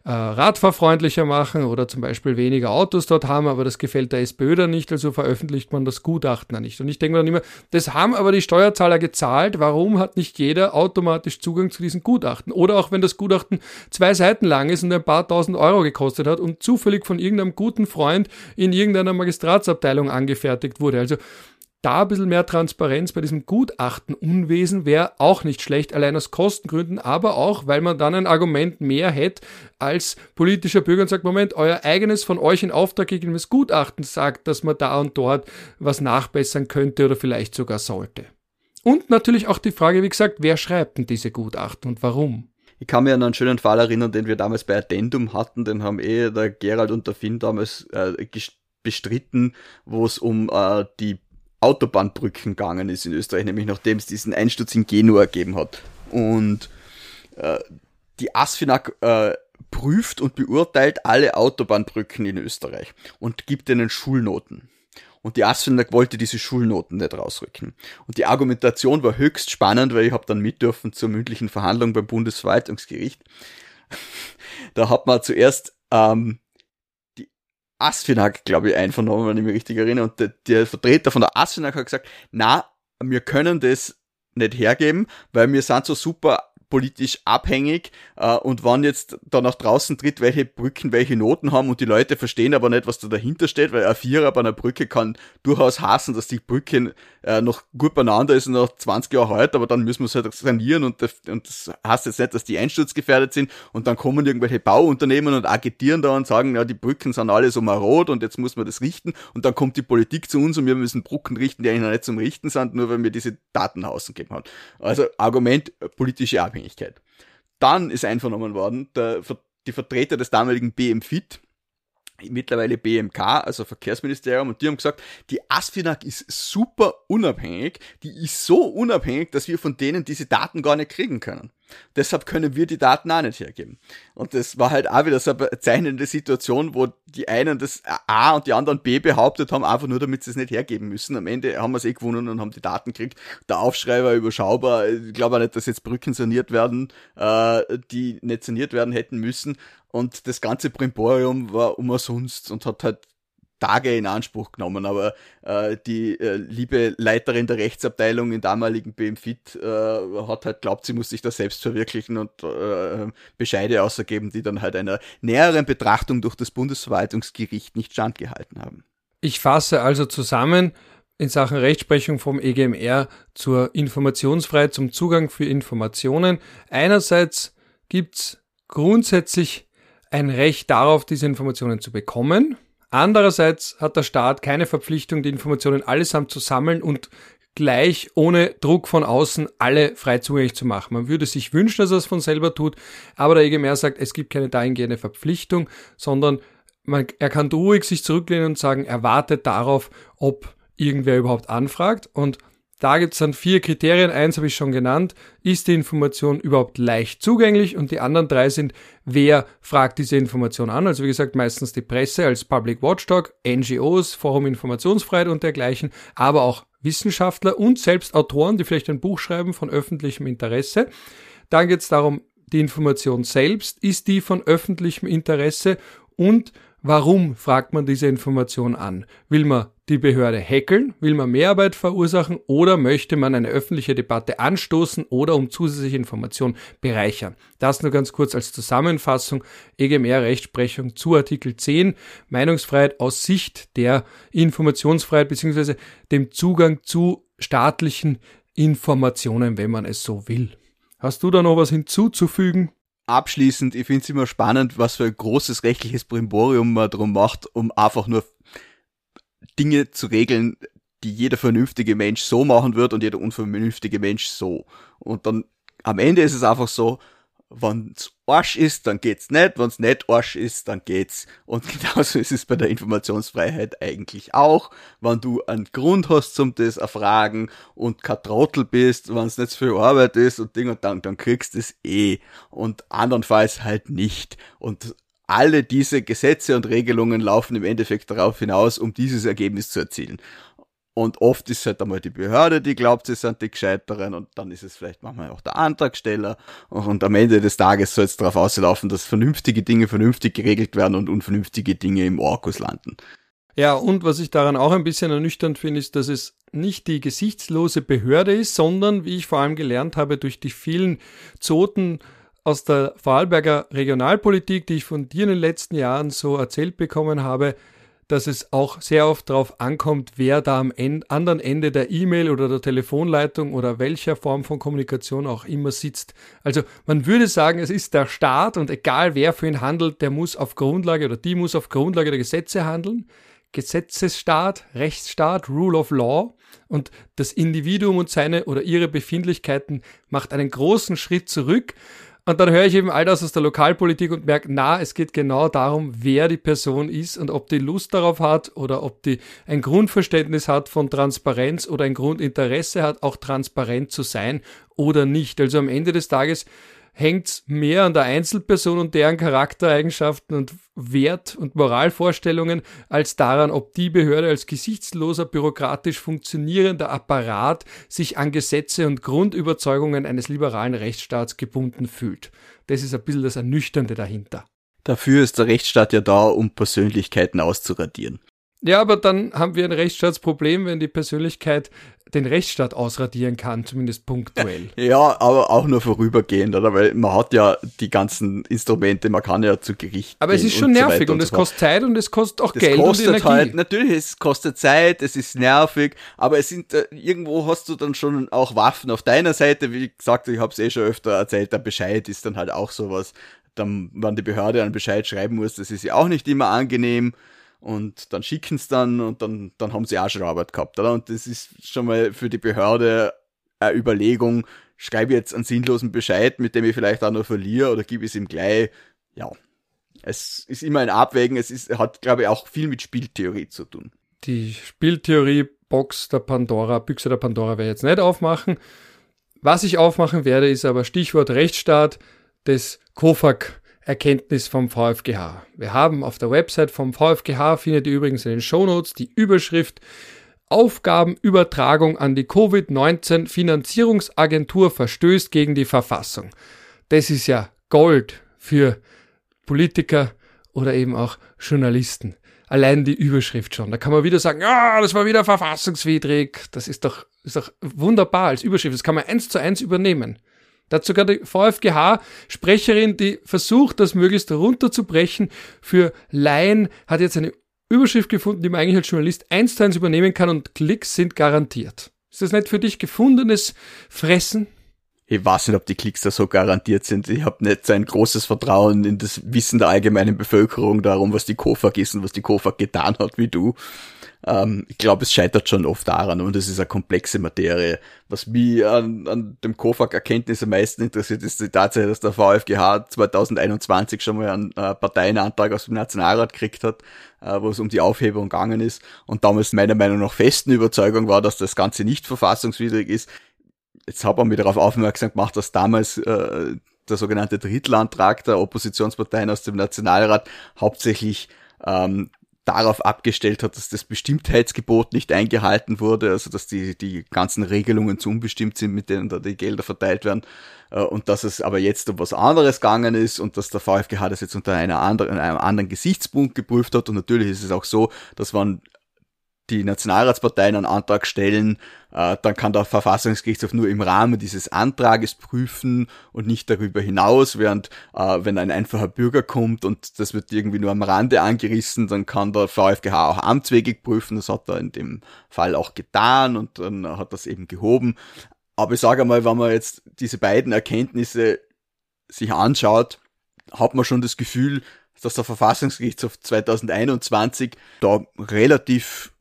äh, radfahrfreundlicher machen oder zum Beispiel weniger Autos dort haben, aber das gefällt der SPÖ dann nicht, also veröffentlicht man das Gutachten dann nicht. Und ich denke mir dann immer, das haben aber die Steuerzahler gezahlt, warum hat nicht jeder automatisch Zugang zu diesen Gutachten? Oder auch wenn das Gutachten zwei Seiten lang ist und ein paar tausend Euro gekostet hat und zufällig von irgendeinem guten Freund in irgendeiner Magistratsabteilung angefertigt wurde. Also da ein bisschen mehr Transparenz bei diesem Gutachtenunwesen wäre auch nicht schlecht, allein aus Kostengründen, aber auch, weil man dann ein Argument mehr hätte als politischer Bürger und sagt, Moment, euer eigenes von euch in Auftrag gegebenes Gutachten sagt, dass man da und dort was nachbessern könnte oder vielleicht sogar sollte. Und natürlich auch die Frage, wie gesagt, wer schreibt denn diese Gutachten und warum? Ich kann mich an einen schönen Fall erinnern, den wir damals bei Addendum hatten, den haben eh der Gerald und der Finn damals äh, bestritten, wo es um äh, die Autobahnbrücken gegangen ist in Österreich, nämlich nachdem es diesen Einsturz in Genua gegeben hat. Und äh, die ASFINAG äh, prüft und beurteilt alle Autobahnbrücken in Österreich und gibt ihnen Schulnoten. Und die ASFINAG wollte diese Schulnoten nicht rausrücken. Und die Argumentation war höchst spannend, weil ich habe dann mit dürfen zur mündlichen Verhandlung beim Bundesverwaltungsgericht. <laughs> da hat man zuerst ähm, Asfinag, glaube ich, einvernommen, wenn ich mich richtig erinnere. Und der, der Vertreter von der Asfinag hat gesagt, na, wir können das nicht hergeben, weil wir sind so super politisch abhängig äh, und wann jetzt da nach draußen tritt, welche Brücken welche Noten haben und die Leute verstehen aber nicht, was da dahinter steht, weil ein Vierer bei einer Brücke kann durchaus hassen, dass die Brücke äh, noch gut beieinander ist und noch 20 Jahre alt, aber dann müssen wir es halt sanieren und das, und das heißt jetzt nicht, dass die einsturzgefährdet sind und dann kommen irgendwelche Bauunternehmen und agitieren da und sagen, ja, die Brücken sind alle so marot und jetzt muss man das richten und dann kommt die Politik zu uns und wir müssen Brücken richten, die eigentlich noch nicht zum Richten sind, nur weil wir diese Daten gegeben haben. Also Argument politische Abhängigkeit. Dann ist einvernommen worden, der, die Vertreter des damaligen BMFIT, mittlerweile BMK, also Verkehrsministerium, und die haben gesagt, die ASFINAG ist super unabhängig, die ist so unabhängig, dass wir von denen diese Daten gar nicht kriegen können. Deshalb können wir die Daten auch nicht hergeben. Und das war halt auch wieder so eine bezeichnende Situation, wo die einen das A und die anderen B behauptet haben, einfach nur damit sie es nicht hergeben müssen. Am Ende haben wir es eh gewonnen und haben die Daten gekriegt. Der Aufschrei war überschaubar. Ich glaube auch nicht, dass jetzt Brücken saniert werden, äh, die nicht saniert werden hätten müssen. Und das ganze Primborium war umsonst und hat halt Tage in Anspruch genommen, aber äh, die äh, liebe Leiterin der Rechtsabteilung in damaligen BMFIT äh, hat halt glaubt, sie muss sich da selbst verwirklichen und äh, Bescheide außergeben, die dann halt einer näheren Betrachtung durch das Bundesverwaltungsgericht nicht standgehalten haben. Ich fasse also zusammen in Sachen Rechtsprechung vom EGMR zur Informationsfreiheit, zum Zugang für Informationen. Einerseits gibt's grundsätzlich ein Recht darauf, diese Informationen zu bekommen. Andererseits hat der Staat keine Verpflichtung, die Informationen allesamt zu sammeln und gleich ohne Druck von außen alle frei zugänglich zu machen. Man würde sich wünschen, dass er es von selber tut, aber der EGMR sagt, es gibt keine dahingehende Verpflichtung, sondern man, er kann ruhig sich zurücklehnen und sagen, er wartet darauf, ob irgendwer überhaupt anfragt und da gibt es dann vier Kriterien. Eins habe ich schon genannt. Ist die Information überhaupt leicht zugänglich? Und die anderen drei sind, wer fragt diese Information an? Also wie gesagt, meistens die Presse als Public Watchdog, NGOs, Forum Informationsfreiheit und dergleichen, aber auch Wissenschaftler und selbst Autoren, die vielleicht ein Buch schreiben von öffentlichem Interesse. Dann geht es darum, die Information selbst, ist die von öffentlichem Interesse und Warum fragt man diese Information an? Will man die Behörde hackeln? Will man Mehrarbeit verursachen? Oder möchte man eine öffentliche Debatte anstoßen oder um zusätzliche Informationen bereichern? Das nur ganz kurz als Zusammenfassung. EGMR Rechtsprechung zu Artikel 10. Meinungsfreiheit aus Sicht der Informationsfreiheit bzw. dem Zugang zu staatlichen Informationen, wenn man es so will. Hast du da noch was hinzuzufügen? abschließend, ich finde es immer spannend, was für ein großes rechtliches Brimborium man drum macht, um einfach nur Dinge zu regeln, die jeder vernünftige Mensch so machen wird und jeder unvernünftige Mensch so. Und dann am Ende ist es einfach so, wenn's Arsch ist, dann geht's nicht, wenn's nicht Arsch ist, dann geht's. Und <laughs> genauso ist es bei der Informationsfreiheit eigentlich auch. Wenn du einen Grund hast zum das erfragen und kein Trottel bist, wenn's nicht so viel Arbeit ist und Ding und dann, dann kriegst es eh. Und andernfalls halt nicht. Und alle diese Gesetze und Regelungen laufen im Endeffekt darauf hinaus, um dieses Ergebnis zu erzielen. Und oft ist halt einmal die Behörde, die glaubt, sie sind die Gescheiteren und dann ist es vielleicht manchmal auch der Antragsteller. Und am Ende des Tages soll es darauf auslaufen, dass vernünftige Dinge vernünftig geregelt werden und unvernünftige Dinge im Orkus landen. Ja, und was ich daran auch ein bisschen ernüchternd finde, ist, dass es nicht die gesichtslose Behörde ist, sondern, wie ich vor allem gelernt habe, durch die vielen Zoten aus der Vorarlberger Regionalpolitik, die ich von dir in den letzten Jahren so erzählt bekommen habe, dass es auch sehr oft darauf ankommt, wer da am Ende, anderen Ende der E-Mail oder der Telefonleitung oder welcher Form von Kommunikation auch immer sitzt. Also man würde sagen, es ist der Staat und egal wer für ihn handelt, der muss auf Grundlage oder die muss auf Grundlage der Gesetze handeln. Gesetzesstaat, Rechtsstaat, Rule of Law und das Individuum und seine oder ihre Befindlichkeiten macht einen großen Schritt zurück und dann höre ich eben all das aus der Lokalpolitik und merke, na, es geht genau darum, wer die Person ist und ob die Lust darauf hat oder ob die ein Grundverständnis hat von Transparenz oder ein Grundinteresse hat, auch transparent zu sein oder nicht. Also am Ende des Tages hängt mehr an der Einzelperson und deren Charaktereigenschaften und Wert- und Moralvorstellungen als daran, ob die Behörde als gesichtsloser, bürokratisch funktionierender Apparat sich an Gesetze und Grundüberzeugungen eines liberalen Rechtsstaats gebunden fühlt. Das ist ein bisschen das Ernüchternde dahinter. Dafür ist der Rechtsstaat ja da, um Persönlichkeiten auszuradieren. Ja, aber dann haben wir ein Rechtsstaatsproblem, wenn die Persönlichkeit den Rechtsstaat ausradieren kann, zumindest punktuell. <laughs> Ja, aber auch nur vorübergehend, oder? Weil man hat ja die ganzen Instrumente, man kann ja zu Gericht. Aber es ist schon nervig und, und es so kostet Zeit und es kostet auch das Geld kostet und Energie. Halt, natürlich, es kostet Zeit, es ist nervig, aber es sind äh, irgendwo hast du dann schon auch Waffen auf deiner Seite. Wie gesagt, ich habe es eh schon öfter erzählt, der Bescheid ist dann halt auch sowas. Dann, wenn die Behörde einen Bescheid schreiben muss, das ist ja auch nicht immer angenehm und dann schicken es dann und dann, dann haben sie auch schon Arbeit gehabt, oder? Und das ist schon mal für die Behörde eine Überlegung, schreibe ich jetzt einen sinnlosen Bescheid, mit dem ich vielleicht auch noch verliere oder gebe ich es ihm gleich. Ja, es ist immer ein Abwägen, es ist, hat, glaube ich, auch viel mit Spieltheorie zu tun. Die Spieltheorie-Box der Pandora, Büchse der Pandora werde ich jetzt nicht aufmachen. Was ich aufmachen werde, ist aber Stichwort Rechtsstaat des KOFAG Erkenntnis vom VfGH. Wir haben auf der Website vom VfGH, findet ihr übrigens in den Shownotes, die Überschrift Aufgabenübertragung an die Covid-19 Finanzierungsagentur verstößt gegen die Verfassung. Das ist ja Gold für Politiker oder eben auch Journalisten. Allein die Überschrift schon. Da kann man wieder sagen, ja, das war wieder verfassungswidrig. Das ist doch, ist doch wunderbar als Überschrift. Das kann man eins zu eins übernehmen. Da hat sogar die VfGH-Sprecherin, die versucht, das möglichst runterzubrechen für Laien, hat jetzt eine Überschrift gefunden, die man eigentlich als Journalist eins zu eins übernehmen kann und Klicks sind garantiert. Ist das nicht für dich gefundenes Fressen? Ich weiß nicht, ob die Klicks da so garantiert sind. Ich habe nicht so ein großes Vertrauen in das Wissen der allgemeinen Bevölkerung darum, was die KOFAG ist und was die KOFAG getan hat, wie du. Ähm, ich glaube, es scheitert schon oft daran und es ist eine komplexe Materie. Was mich an, an dem KOFAG-Erkenntnis am meisten interessiert, ist die Tatsache, dass der VfGH 2021 schon mal einen äh, Parteienantrag aus dem Nationalrat gekriegt hat, äh, wo es um die Aufhebung gegangen ist und damals meiner Meinung nach festen Überzeugung war, dass das Ganze nicht verfassungswidrig ist. Jetzt hat man mich darauf aufmerksam gemacht, dass damals äh, der sogenannte Drittelantrag der Oppositionsparteien aus dem Nationalrat hauptsächlich ähm, darauf abgestellt hat, dass das Bestimmtheitsgebot nicht eingehalten wurde, also dass die, die ganzen Regelungen zu unbestimmt sind, mit denen da die Gelder verteilt werden, äh, und dass es aber jetzt um was anderes gegangen ist und dass der VfGH das jetzt unter einer anderen, einem anderen Gesichtspunkt geprüft hat. Und natürlich ist es auch so, dass man die Nationalratsparteien einen Antrag stellen, äh, dann kann der Verfassungsgerichtshof nur im Rahmen dieses Antrages prüfen und nicht darüber hinaus, während äh, wenn ein einfacher Bürger kommt und das wird irgendwie nur am Rande angerissen, dann kann der VfGH auch amtswegig prüfen, das hat er in dem Fall auch getan und dann hat das eben gehoben. Aber ich sage einmal, wenn man jetzt diese beiden Erkenntnisse sich anschaut, hat man schon das Gefühl, dass der Verfassungsgerichtshof 2021 da relativ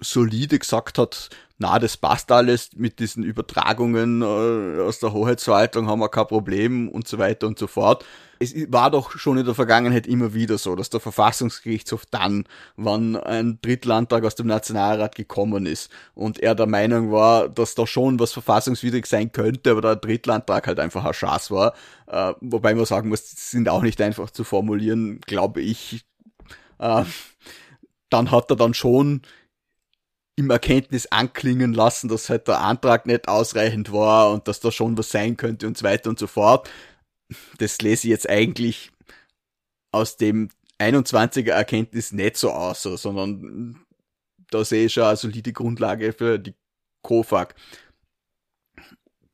solide gesagt hat, na, das passt alles mit diesen Übertragungen äh, aus der Hoheitsverwaltung, haben wir kein Problem und so weiter und so fort. Es war doch schon in der Vergangenheit immer wieder so, dass der Verfassungsgerichtshof dann, wann ein Drittlandtag aus dem Nationalrat gekommen ist und er der Meinung war, dass da schon was verfassungswidrig sein könnte, aber der Drittlandtag halt einfach ein Schatz war. Äh, wobei man sagen muss, sind auch nicht einfach zu formulieren, glaube ich. Äh, dann hat er dann schon im Erkenntnis anklingen lassen, dass halt der Antrag nicht ausreichend war und dass da schon was sein könnte und so weiter und so fort. Das lese ich jetzt eigentlich aus dem 21er Erkenntnis nicht so aus, sondern da sehe ich schon eine solide Grundlage für die KOFAG.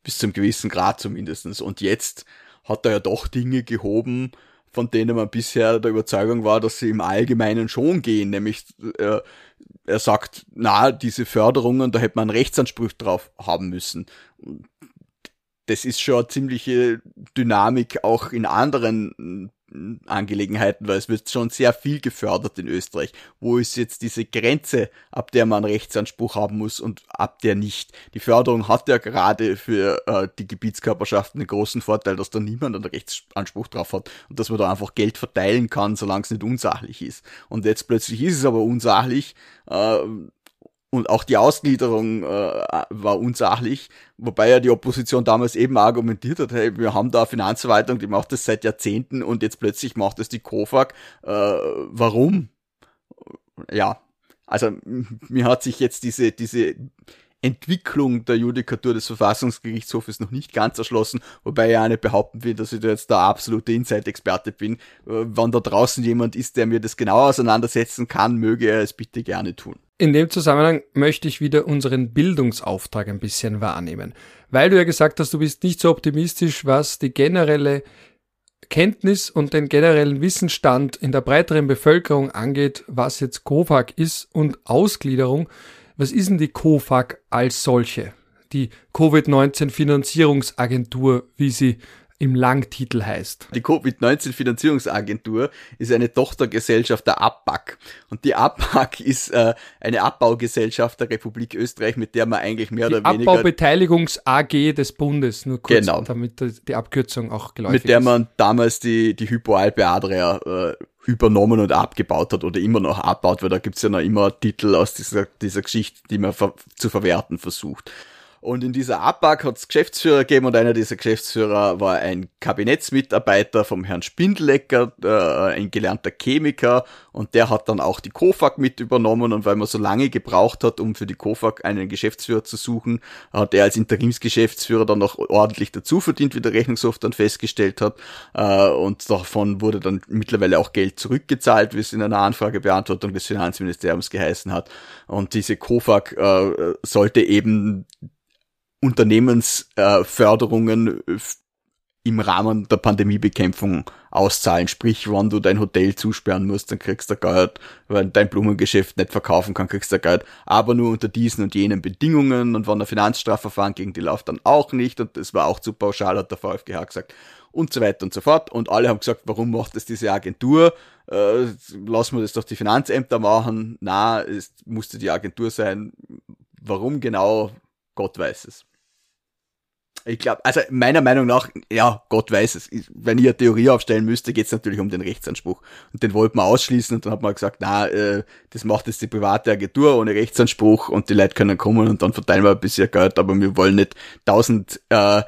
Bis zum gewissen Grad zumindestens. Und jetzt hat er ja doch Dinge gehoben, von denen man bisher der Überzeugung war, dass sie im Allgemeinen schon gehen, nämlich äh, er sagt, na, diese Förderungen, da hätte man einen Rechtsanspruch drauf haben müssen. Das ist schon eine ziemliche Dynamik auch in anderen Angelegenheiten, weil es wird schon sehr viel gefördert in Österreich. Wo ist jetzt diese Grenze, ab der man Rechtsanspruch haben muss und ab der nicht? Die Förderung hat ja gerade für äh, die Gebietskörperschaften den großen Vorteil, dass da niemand einen Rechtsanspruch drauf hat und dass man da einfach Geld verteilen kann, solange es nicht unsachlich ist. Und jetzt plötzlich ist es aber unsachlich äh, und auch die Ausgliederung äh, war unsachlich, wobei ja die Opposition damals eben argumentiert hat, hey, wir haben da eine Finanzverwaltung, die macht das seit Jahrzehnten und jetzt plötzlich macht es die KOFAG. Äh, warum? Ja, also mir hat sich jetzt diese, diese Entwicklung der Judikatur des Verfassungsgerichtshofes noch nicht ganz erschlossen, wobei ich auch nicht behaupten will, dass ich da jetzt der absolute Insight-Experte bin. Äh, wenn da draußen jemand ist, der mir das genau auseinandersetzen kann, möge er es bitte gerne tun. In dem Zusammenhang möchte ich wieder unseren Bildungsauftrag ein bisschen wahrnehmen. Weil du ja gesagt hast, du bist nicht so optimistisch, was die generelle Kenntnis und den generellen Wissensstand in der breiteren Bevölkerung angeht, was jetzt COVAG ist und Ausgliederung. Was ist denn die COFAG als solche? Die Covid-19-Finanzierungsagentur, wie sie im Langtitel heißt. Die Covid-19-Finanzierungsagentur ist eine Tochtergesellschaft der ABAC. Und die ABAC <laughs> ist äh, eine Abbaugesellschaft der Republik Österreich, mit der man eigentlich mehr die oder weniger... Abbaubeteiligungs AG des Bundes, nur kurz, genau. damit die Abkürzung auch geläufig ist. Mit der man damals die, die Hypoalpe Adria äh, übernommen und abgebaut hat oder immer noch abbaut, weil da gibt's ja noch immer Titel aus dieser, dieser Geschichte, die man ver zu verwerten versucht. Und in dieser ABAG hat es Geschäftsführer gegeben und einer dieser Geschäftsführer war ein Kabinettsmitarbeiter vom Herrn Spindlecker, äh, ein gelernter Chemiker. Und der hat dann auch die KOFAG mit übernommen. Und weil man so lange gebraucht hat, um für die KOFAG einen Geschäftsführer zu suchen, hat er als Interimsgeschäftsführer dann noch ordentlich dazu verdient, wie der Rechnungshof dann festgestellt hat. Äh, und davon wurde dann mittlerweile auch Geld zurückgezahlt, wie es in einer Anfragebeantwortung des Finanzministeriums geheißen hat. Und diese KOFAG äh, sollte eben Unternehmensförderungen äh, im Rahmen der Pandemiebekämpfung auszahlen. Sprich, wenn du dein Hotel zusperren musst, dann kriegst du Geld, wenn dein Blumengeschäft nicht verkaufen kann, kriegst du Geld, aber nur unter diesen und jenen Bedingungen und wenn ein Finanzstrafverfahren gegen die läuft, dann auch nicht und das war auch zu pauschal, hat der VfGH gesagt und so weiter und so fort und alle haben gesagt, warum macht das diese Agentur? Äh, lassen wir das doch die Finanzämter machen. Na, es musste die Agentur sein. Warum genau? Gott weiß es. Ich glaube, also meiner Meinung nach, ja, Gott weiß es. Wenn ich eine Theorie aufstellen müsste, geht es natürlich um den Rechtsanspruch. Und den wollten wir ausschließen und dann hat man gesagt, na, äh, das macht jetzt die private Agentur ohne Rechtsanspruch und die Leute können kommen und dann verteilen wir ein bisschen Geld, aber wir wollen nicht tausend äh,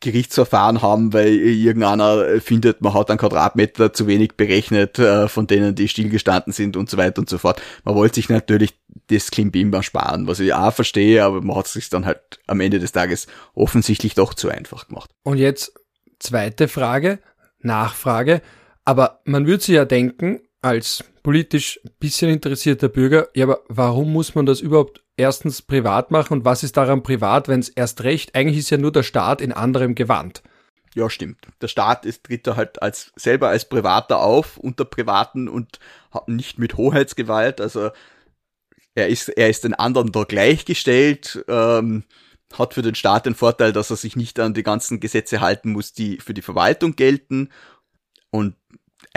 Gerichtsverfahren haben, weil irgendeiner findet, man hat einen Quadratmeter zu wenig berechnet, äh, von denen die stillgestanden sind und so weiter und so fort. Man wollte sich natürlich das Klimbim sparen, was ich auch verstehe, aber man hat es sich dann halt am Ende des Tages offensichtlich doch zu einfach gemacht. Und jetzt zweite Frage, Nachfrage, aber man würde sich ja denken, als politisch bisschen interessierter Bürger, ja, aber warum muss man das überhaupt erstens privat machen und was ist daran privat, wenn es erst recht, eigentlich ist ja nur der Staat in anderem Gewand. Ja, stimmt. Der Staat ist, tritt da halt als, selber als Privater auf, unter Privaten und nicht mit Hoheitsgewalt, also er ist, er ist den anderen da gleichgestellt, ähm, hat für den Staat den Vorteil, dass er sich nicht an die ganzen Gesetze halten muss, die für die Verwaltung gelten und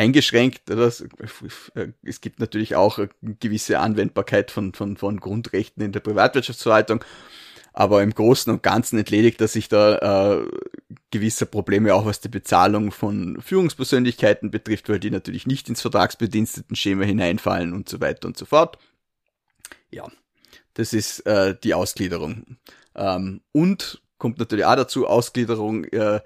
eingeschränkt. Es gibt natürlich auch eine gewisse Anwendbarkeit von, von, von Grundrechten in der Privatwirtschaftsverwaltung, aber im Großen und Ganzen entledigt er sich da äh, gewisse Probleme auch was die Bezahlung von Führungspersönlichkeiten betrifft, weil die natürlich nicht ins Vertragsbediensteten-Schema hineinfallen und so weiter und so fort. Ja, das ist äh, die Ausgliederung. Ähm, und kommt natürlich auch dazu, Ausgliederung äh,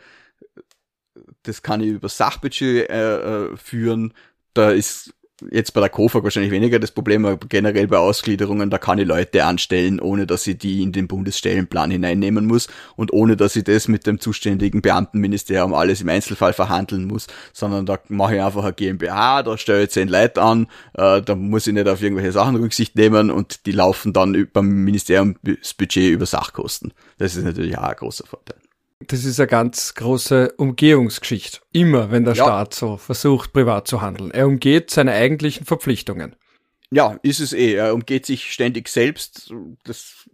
das kann ich über Sachbudget äh, äh, führen. Da ist jetzt bei der KOFAG wahrscheinlich weniger das Problem, aber generell bei Ausgliederungen, da kann ich Leute anstellen, ohne dass ich die in den Bundesstellenplan hineinnehmen muss und ohne dass ich das mit dem zuständigen Beamtenministerium alles im Einzelfall verhandeln muss, sondern da mache ich einfach eine GmbH, da stelle ich zehn Leute an, äh, da muss ich nicht auf irgendwelche Sachen Rücksicht nehmen und die laufen dann beim Ministerium das Budget über Sachkosten. Das ist natürlich auch ein großer Vorteil. Das ist eine ganz große Umgehungsgeschichte. Immer, wenn der ja. Staat so versucht, privat zu handeln. Er umgeht seine eigentlichen Verpflichtungen. Ja, ist es eh. Er umgeht sich ständig selbst. Das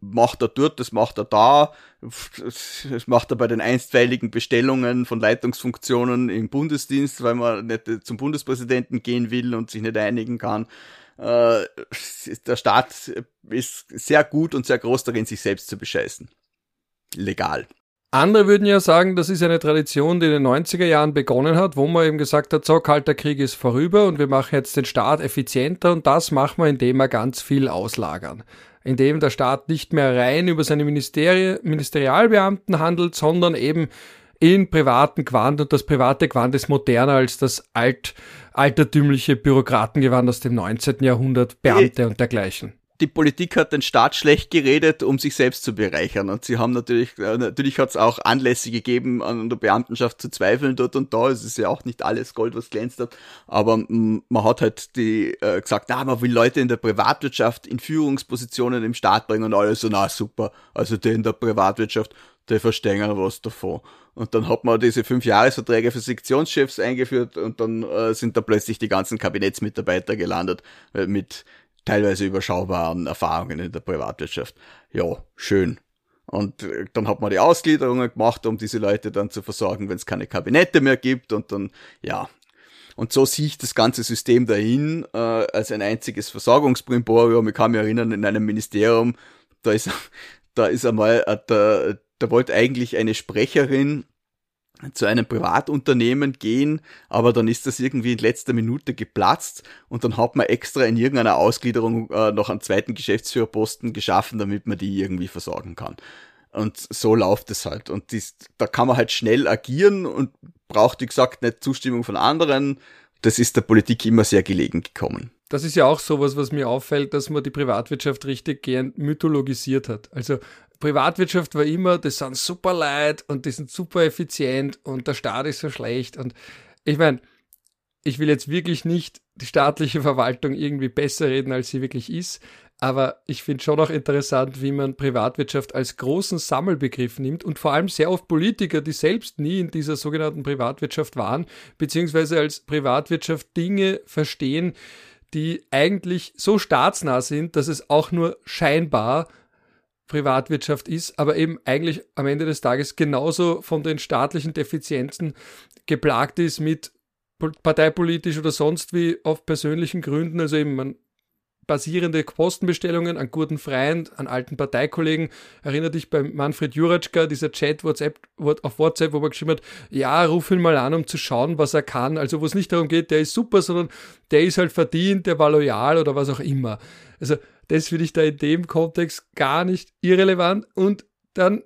macht er dort, das macht er da. Das macht er bei den einstweiligen Bestellungen von Leitungsfunktionen im Bundesdienst, weil man nicht zum Bundespräsidenten gehen will und sich nicht einigen kann. Äh, der Staat ist sehr gut und sehr groß darin, sich selbst zu bescheißen. Legal. Andere würden ja sagen, das ist eine Tradition, die in den 90er Jahren begonnen hat, wo man eben gesagt hat, so, kalter Krieg ist vorüber und wir machen jetzt den Staat effizienter und das machen wir, indem wir ganz viel auslagern. Indem der Staat nicht mehr rein über seine Ministeri Ministerialbeamten handelt, sondern eben in privaten Quant und das private Quant ist moderner als das alt, altertümliche Bürokratengewand aus dem 19. Jahrhundert, Beamte und dergleichen die Politik hat den Staat schlecht geredet, um sich selbst zu bereichern. Und sie haben natürlich, äh, natürlich hat es auch Anlässe gegeben, an der Beamtenschaft zu zweifeln dort und da. Es ist ja auch nicht alles Gold, was glänzt hat. Aber mm, man hat halt die äh, gesagt, na, man will Leute in der Privatwirtschaft in Führungspositionen im Staat bringen und alles so, na super. Also der in der Privatwirtschaft, der verstehen was davon. Und dann hat man diese fünf Jahresverträge für Sektionschefs eingeführt und dann äh, sind da plötzlich die ganzen Kabinettsmitarbeiter gelandet äh, mit teilweise überschaubaren Erfahrungen in der Privatwirtschaft. Ja, schön. Und äh, dann hat man die Ausgliederungen gemacht, um diese Leute dann zu versorgen, wenn es keine Kabinette mehr gibt. Und dann, ja. Und so sehe ich das ganze System dahin äh, als ein einziges Versorgungsprimborium. Ich kann mich erinnern, in einem Ministerium, da ist, <laughs> da ist einmal, äh, da, da wollte eigentlich eine Sprecherin zu einem Privatunternehmen gehen, aber dann ist das irgendwie in letzter Minute geplatzt und dann hat man extra in irgendeiner Ausgliederung äh, noch einen zweiten Geschäftsführerposten geschaffen, damit man die irgendwie versorgen kann. Und so läuft es halt. Und dies, da kann man halt schnell agieren und braucht, wie gesagt, nicht Zustimmung von anderen. Das ist der Politik immer sehr gelegen gekommen. Das ist ja auch sowas, was mir auffällt, dass man die Privatwirtschaft richtig gern mythologisiert hat. Also Privatwirtschaft war immer, das sind super leid und die sind super effizient und der Staat ist so schlecht. Und ich meine, ich will jetzt wirklich nicht die staatliche Verwaltung irgendwie besser reden, als sie wirklich ist. Aber ich finde schon auch interessant, wie man Privatwirtschaft als großen Sammelbegriff nimmt und vor allem sehr oft Politiker, die selbst nie in dieser sogenannten Privatwirtschaft waren, beziehungsweise als Privatwirtschaft Dinge verstehen, die eigentlich so staatsnah sind, dass es auch nur scheinbar Privatwirtschaft ist, aber eben eigentlich am Ende des Tages genauso von den staatlichen Defizienzen geplagt ist mit parteipolitisch oder sonst wie auf persönlichen Gründen, also eben man basierende Postenbestellungen an guten Freien, an alten Parteikollegen. Erinnert dich bei Manfred Juratschka, dieser Chat WhatsApp, auf WhatsApp, wo man geschrieben hat, ja, ruf ihn mal an, um zu schauen, was er kann. Also wo es nicht darum geht, der ist super, sondern der ist halt verdient, der war loyal oder was auch immer. Also das finde ich da in dem Kontext gar nicht irrelevant. Und dann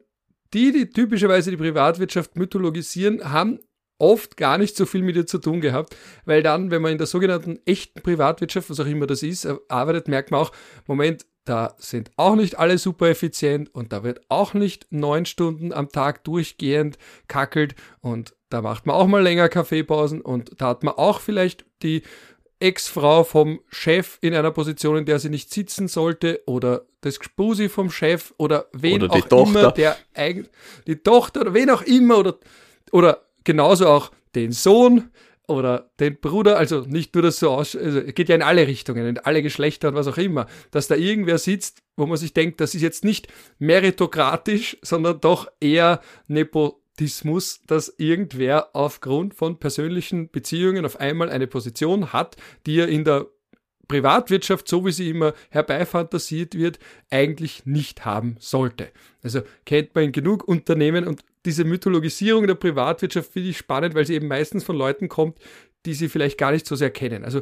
die, die typischerweise die Privatwirtschaft mythologisieren, haben oft gar nicht so viel mit ihr zu tun gehabt, weil dann, wenn man in der sogenannten echten Privatwirtschaft, was auch immer das ist, arbeitet, merkt man auch, Moment, da sind auch nicht alle super effizient und da wird auch nicht neun Stunden am Tag durchgehend kackelt und da macht man auch mal länger Kaffeepausen und da hat man auch vielleicht die Ex-Frau vom Chef in einer Position, in der sie nicht sitzen sollte, oder das Spusi vom Chef oder wen oder auch Tochter. immer, der eigentlich, die Tochter oder wen auch immer, oder, oder genauso auch den Sohn oder den Bruder, also nicht nur das so aus, also es geht ja in alle Richtungen, in alle Geschlechter und was auch immer, dass da irgendwer sitzt, wo man sich denkt, das ist jetzt nicht meritokratisch, sondern doch eher Nepo Nepotismus, dass irgendwer aufgrund von persönlichen Beziehungen auf einmal eine Position hat, die er in der Privatwirtschaft, so wie sie immer herbeifantasiert wird, eigentlich nicht haben sollte. Also kennt man in genug Unternehmen und diese Mythologisierung der Privatwirtschaft finde ich spannend, weil sie eben meistens von Leuten kommt, die sie vielleicht gar nicht so sehr kennen. Also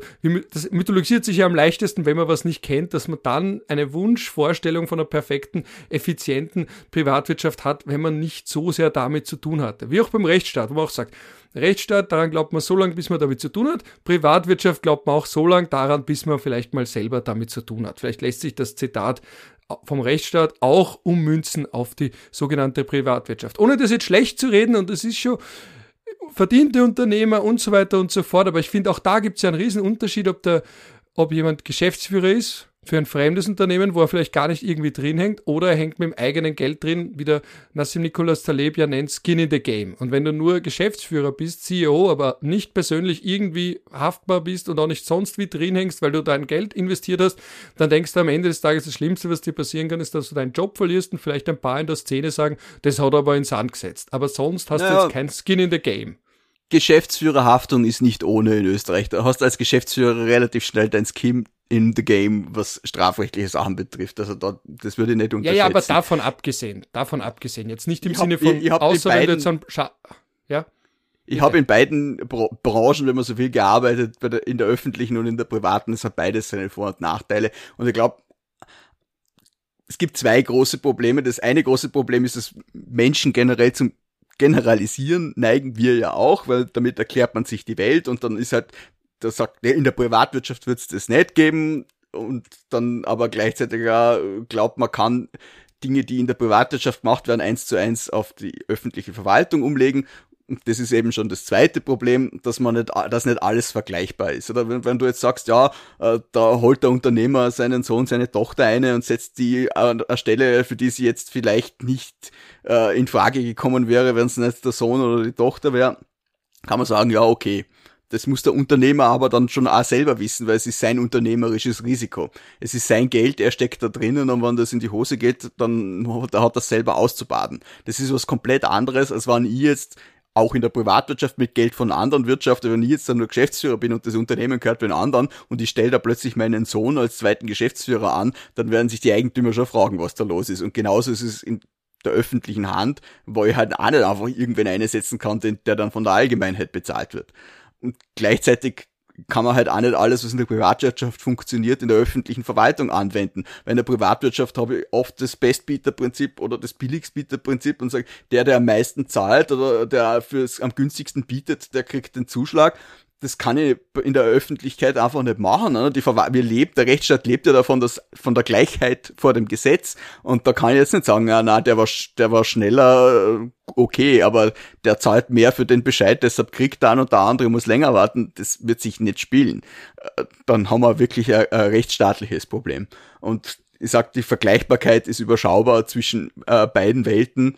das mythologisiert sich ja am leichtesten, wenn man was nicht kennt, dass man dann eine Wunschvorstellung von einer perfekten, effizienten Privatwirtschaft hat, wenn man nicht so sehr damit zu tun hat. Wie auch beim Rechtsstaat, wo man auch sagt, Rechtsstaat, daran glaubt man so lange, bis man damit zu tun hat. Privatwirtschaft glaubt man auch so lange daran, bis man vielleicht mal selber damit zu tun hat. Vielleicht lässt sich das Zitat vom Rechtsstaat auch ummünzen auf die sogenannte Privatwirtschaft. Ohne das jetzt schlecht zu reden, und das ist schon verdiente Unternehmer und so weiter und so fort. Aber ich finde, auch da gibt es ja einen riesen Unterschied, ob, der, ob jemand Geschäftsführer ist für ein fremdes Unternehmen, wo er vielleicht gar nicht irgendwie drin hängt, oder er hängt mit dem eigenen Geld drin, wie der Nassim Nicholas Taleb ja nennt, Skin in the Game. Und wenn du nur Geschäftsführer bist, CEO, aber nicht persönlich irgendwie haftbar bist und auch nicht sonst wie drin hängst, weil du dein Geld investiert hast, dann denkst du am Ende des Tages, das Schlimmste, was dir passieren kann, ist, dass du deinen Job verlierst und vielleicht ein paar in der Szene sagen, das hat er aber in Sand gesetzt. Aber sonst hast naja. du jetzt kein Skin in the Game. Geschäftsführerhaftung ist nicht ohne in Österreich. Da hast du als Geschäftsführer relativ schnell dein Skin in the game, was strafrechtliche Sachen betrifft. Also da, das würde ich nicht unterschätzen. Ja, ja, aber davon abgesehen, davon abgesehen, jetzt nicht im ich Sinne hab, von, ich, ich außer wenn du jetzt ein Scha ja? Ich habe in beiden Branchen, wenn man so viel gearbeitet, der, in der öffentlichen und in der privaten, es hat beides seine Vor- und Nachteile. Und ich glaube, es gibt zwei große Probleme. Das eine große Problem ist, dass Menschen generell zum Generalisieren neigen wir ja auch, weil damit erklärt man sich die Welt und dann ist halt, da sagt, in der Privatwirtschaft wird es das nicht geben, und dann aber gleichzeitig auch glaubt, man kann Dinge, die in der Privatwirtschaft gemacht werden, eins zu eins auf die öffentliche Verwaltung umlegen. Das ist eben schon das zweite Problem, dass man nicht, dass nicht alles vergleichbar ist. Oder wenn, wenn du jetzt sagst, ja, äh, da holt der Unternehmer seinen Sohn, seine Tochter eine und setzt die an eine Stelle, für die sie jetzt vielleicht nicht äh, in Frage gekommen wäre, wenn es nicht der Sohn oder die Tochter wäre, kann man sagen, ja, okay. Das muss der Unternehmer aber dann schon auch selber wissen, weil es ist sein unternehmerisches Risiko. Es ist sein Geld, er steckt da drinnen und wenn das in die Hose geht, dann da hat er selber auszubaden. Das ist was komplett anderes, als wenn ich jetzt auch in der Privatwirtschaft mit Geld von anderen Wirtschaft, wenn ich jetzt dann nur Geschäftsführer bin und das Unternehmen gehört einen anderen und ich stelle da plötzlich meinen Sohn als zweiten Geschäftsführer an, dann werden sich die Eigentümer schon fragen, was da los ist. Und genauso ist es in der öffentlichen Hand, wo ich halt auch nicht einfach irgendwen einsetzen kann, der dann von der Allgemeinheit bezahlt wird. Und gleichzeitig kann man halt auch nicht alles, was in der Privatwirtschaft funktioniert, in der öffentlichen Verwaltung anwenden. Weil in der Privatwirtschaft habe ich oft das Bestbieterprinzip oder das Billigstbieterprinzip und sage, der, der am meisten zahlt oder der fürs am günstigsten bietet, der kriegt den Zuschlag das kann ich in der Öffentlichkeit einfach nicht machen. Ne? Die wir lebt, der Rechtsstaat lebt ja davon, dass von der Gleichheit vor dem Gesetz. Und da kann ich jetzt nicht sagen, ja, na, der war, der war schneller, äh, okay, aber der zahlt mehr für den Bescheid, deshalb kriegt der und der andere muss länger warten. Das wird sich nicht spielen. Äh, dann haben wir wirklich ein, ein rechtsstaatliches Problem. Und ich sag, die Vergleichbarkeit ist überschaubar zwischen äh, beiden Welten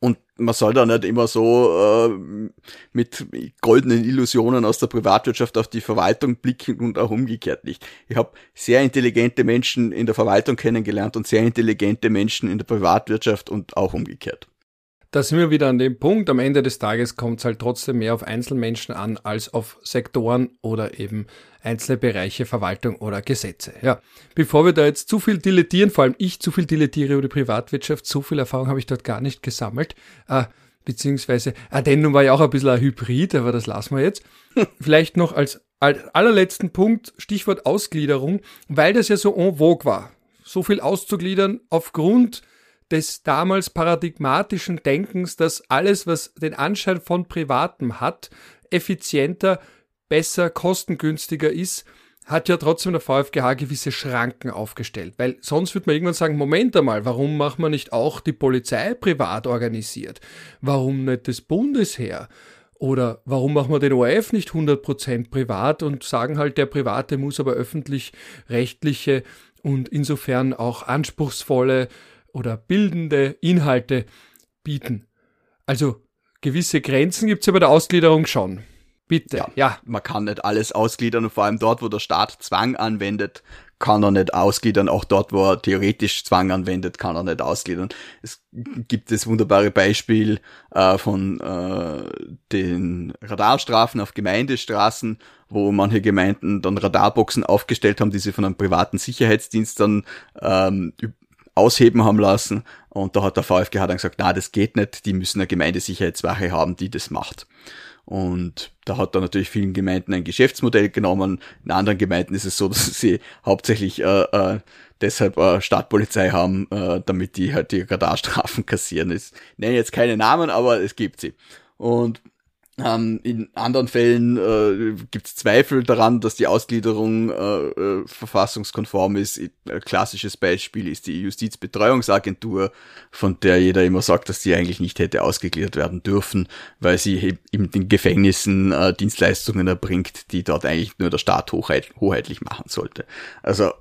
und man soll da nicht immer so äh, mit goldenen Illusionen aus der Privatwirtschaft auf die Verwaltung blicken und auch umgekehrt nicht. Ich habe sehr intelligente Menschen in der Verwaltung kennengelernt und sehr intelligente Menschen in der Privatwirtschaft und auch umgekehrt. Da sind wir wieder an dem Punkt. Am Ende des Tages kommt es halt trotzdem mehr auf Einzelmenschen an als auf Sektoren oder eben einzelne Bereiche, Verwaltung oder Gesetze. Ja, bevor wir da jetzt zu viel dilettieren, vor allem ich zu viel dilettiere über die Privatwirtschaft, so viel Erfahrung habe ich dort gar nicht gesammelt. Äh, beziehungsweise Addendum war ja auch ein bisschen ein Hybrid, aber das lassen wir jetzt. <laughs> Vielleicht noch als allerletzten Punkt, Stichwort Ausgliederung, weil das ja so en vogue war. So viel auszugliedern aufgrund des damals paradigmatischen Denkens, dass alles, was den Anschein von Privatem hat, effizienter, besser, kostengünstiger ist, hat ja trotzdem der VfGH gewisse Schranken aufgestellt. Weil sonst würde man irgendwann sagen, Moment einmal, warum macht man nicht auch die Polizei privat organisiert? Warum nicht das Bundesheer? Oder warum machen wir den ORF nicht 100% privat und sagen halt, der Private muss aber öffentlich-rechtliche und insofern auch anspruchsvolle oder bildende Inhalte bieten. Also gewisse Grenzen gibt es ja bei der Ausgliederung schon. Bitte. Ja, ja, man kann nicht alles ausgliedern und vor allem dort, wo der Staat Zwang anwendet, kann er nicht ausgliedern. Auch dort, wo er theoretisch Zwang anwendet, kann er nicht ausgliedern. Es gibt das wunderbare Beispiel äh, von äh, den Radarstrafen auf Gemeindestraßen, wo manche Gemeinden dann Radarboxen aufgestellt haben, die sie von einem privaten Sicherheitsdienst dann ähm, ausheben haben lassen. Und da hat der VfGH dann gesagt, na, das geht nicht, die müssen eine Gemeindesicherheitswache haben, die das macht. Und da hat er natürlich vielen Gemeinden ein Geschäftsmodell genommen. In anderen Gemeinden ist es so, <laughs> dass sie hauptsächlich äh, äh, deshalb äh, Stadtpolizei haben, äh, damit die halt die Radarstrafen <laughs> kassieren. Ich nenne jetzt keine Namen, aber es gibt sie. Und ähm, in anderen Fällen äh, gibt es Zweifel daran, dass die Ausgliederung äh, äh, verfassungskonform ist. Ein klassisches Beispiel ist die Justizbetreuungsagentur, von der jeder immer sagt, dass sie eigentlich nicht hätte ausgegliedert werden dürfen, weil sie in den Gefängnissen äh, Dienstleistungen erbringt, die dort eigentlich nur der Staat hoheit, hoheitlich machen sollte. Also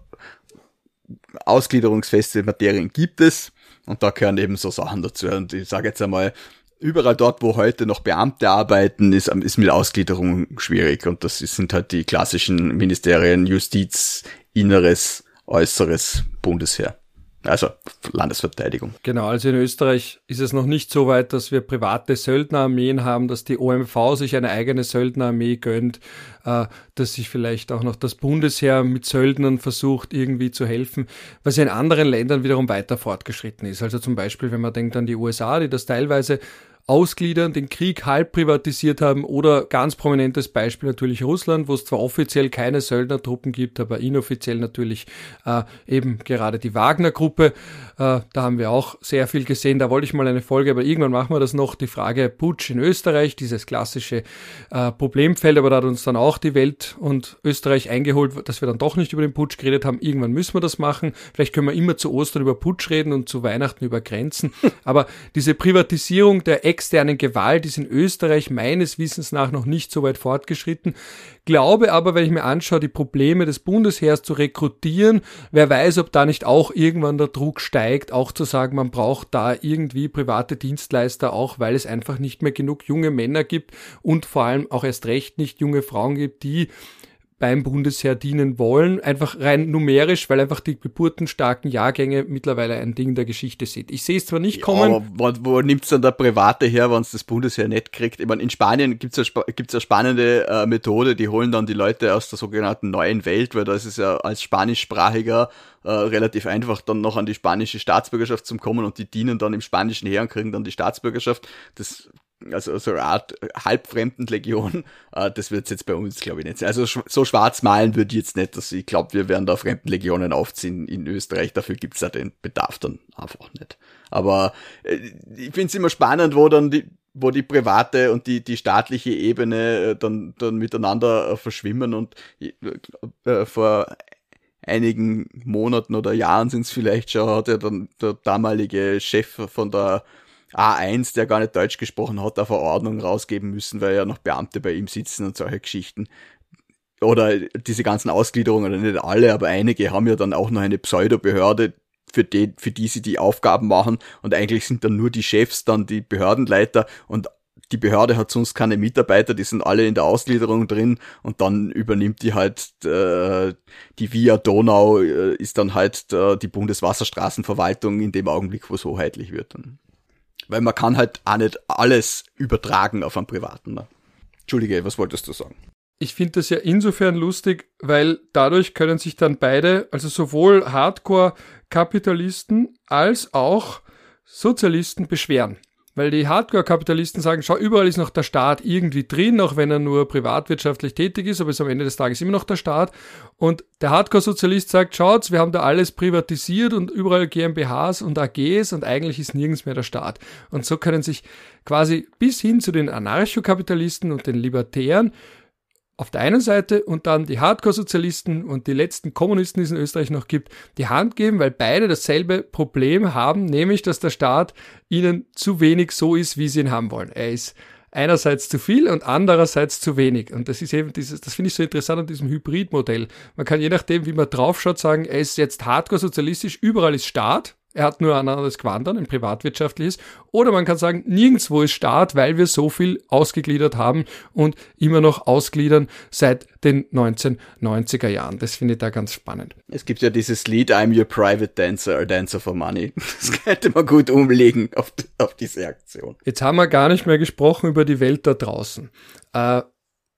ausgliederungsfeste Materien gibt es. Und da gehören eben so Sachen dazu. Und ich sage jetzt einmal, überall dort, wo heute noch Beamte arbeiten, ist, ist mit Ausgliederung schwierig. Und das sind halt die klassischen Ministerien Justiz, Inneres, Äußeres, Bundesheer. Also Landesverteidigung. Genau, also in Österreich ist es noch nicht so weit, dass wir private Söldnerarmeen haben, dass die OMV sich eine eigene Söldnerarmee gönnt, äh, dass sich vielleicht auch noch das Bundesheer mit Söldnern versucht, irgendwie zu helfen, was in anderen Ländern wiederum weiter fortgeschritten ist. Also zum Beispiel, wenn man denkt an die USA, die das teilweise ausgliedern, den Krieg halb privatisiert haben oder ganz prominentes Beispiel natürlich Russland, wo es zwar offiziell keine Söldnertruppen gibt, aber inoffiziell natürlich äh, eben gerade die Wagner-Gruppe. Äh, da haben wir auch sehr viel gesehen. Da wollte ich mal eine Folge, aber irgendwann machen wir das noch. Die Frage Putsch in Österreich, dieses klassische äh, Problemfeld, aber da hat uns dann auch die Welt und Österreich eingeholt, dass wir dann doch nicht über den Putsch geredet haben. Irgendwann müssen wir das machen. Vielleicht können wir immer zu Ostern über Putsch reden und zu Weihnachten über Grenzen. <laughs> Aber diese Privatisierung der externen Gewalt ist in Österreich meines Wissens nach noch nicht so weit fortgeschritten. Glaube aber, wenn ich mir anschaue, die Probleme des Bundesheers zu rekrutieren, wer weiß, ob da nicht auch irgendwann der Druck steigt, auch zu sagen, man braucht da irgendwie private Dienstleister, auch weil es einfach nicht mehr genug junge Männer gibt und vor allem auch erst recht nicht junge Frauen gibt, die beim Bundesheer dienen wollen, einfach rein numerisch, weil einfach die geburtenstarken Jahrgänge mittlerweile ein Ding der Geschichte sind. Ich sehe es zwar nicht kommen. Ja, aber wo, wo nimmt's dann der Private her, wenn es das Bundesheer nicht kriegt? Ich meine, in Spanien ja, gibt's eine spannende äh, Methode, die holen dann die Leute aus der sogenannten neuen Welt, weil da ist es ja als spanischsprachiger äh, relativ einfach, dann noch an die spanische Staatsbürgerschaft zu kommen und die dienen dann im spanischen Heer und kriegen dann die Staatsbürgerschaft. Das also so eine Art Halbfremdenlegion, äh, das wird jetzt bei uns, glaube ich, nicht sein. Also so schwarz malen würde ich jetzt nicht, dass ich glaube, wir werden da Fremdenlegionen aufziehen in Österreich, dafür gibt's ja den Bedarf dann einfach nicht. Aber äh, ich finde es immer spannend, wo dann die wo die private und die, die staatliche Ebene äh, dann, dann miteinander verschwimmen und vor einigen Monaten oder Jahren sind es vielleicht schon, hat ja dann der damalige Chef von der A1, der gar nicht Deutsch gesprochen hat, eine Verordnung rausgeben müssen, weil ja noch Beamte bei ihm sitzen und solche Geschichten. Oder diese ganzen Ausgliederungen, oder nicht alle, aber einige haben ja dann auch noch eine Pseudo-Behörde, für die, für die sie die Aufgaben machen und eigentlich sind dann nur die Chefs dann die Behördenleiter und die Behörde hat sonst keine Mitarbeiter, die sind alle in der Ausgliederung drin und dann übernimmt die halt äh, die Via Donau äh, ist dann halt äh, die Bundeswasserstraßenverwaltung in dem Augenblick, wo es hoheitlich wird. Dann. Weil man kann halt auch nicht alles übertragen auf einen Privaten. Ne? Entschuldige, was wolltest du sagen? Ich finde das ja insofern lustig, weil dadurch können sich dann beide, also sowohl Hardcore-Kapitalisten als auch Sozialisten beschweren. Weil die Hardcore-Kapitalisten sagen, schau, überall ist noch der Staat irgendwie drin, auch wenn er nur privatwirtschaftlich tätig ist, aber ist am Ende des Tages immer noch der Staat. Und der Hardcore-Sozialist sagt, schaut, wir haben da alles privatisiert und überall GmbHs und AGs und eigentlich ist nirgends mehr der Staat. Und so können sich quasi bis hin zu den Anarchokapitalisten und den Libertären auf der einen Seite und dann die Hardcore-Sozialisten und die letzten Kommunisten, die es in Österreich noch gibt, die Hand geben, weil beide dasselbe Problem haben, nämlich dass der Staat ihnen zu wenig so ist, wie sie ihn haben wollen. Er ist einerseits zu viel und andererseits zu wenig. Und das ist eben dieses, das finde ich so interessant an diesem Hybridmodell. Man kann je nachdem, wie man draufschaut, sagen, er ist jetzt hardcore-sozialistisch, überall ist Staat, er hat nur ein anderes Quandern, ein privatwirtschaftliches. Oder man kann sagen, nirgendwo ist Staat, weil wir so viel ausgegliedert haben und immer noch ausgliedern seit den 1990er Jahren. Das finde ich da ganz spannend. Es gibt ja dieses Lied I'm your private dancer, a dancer for money. <laughs> Das könnte man gut umlegen auf, auf diese Aktion. Jetzt haben wir gar nicht mehr gesprochen über die Welt da draußen. Äh,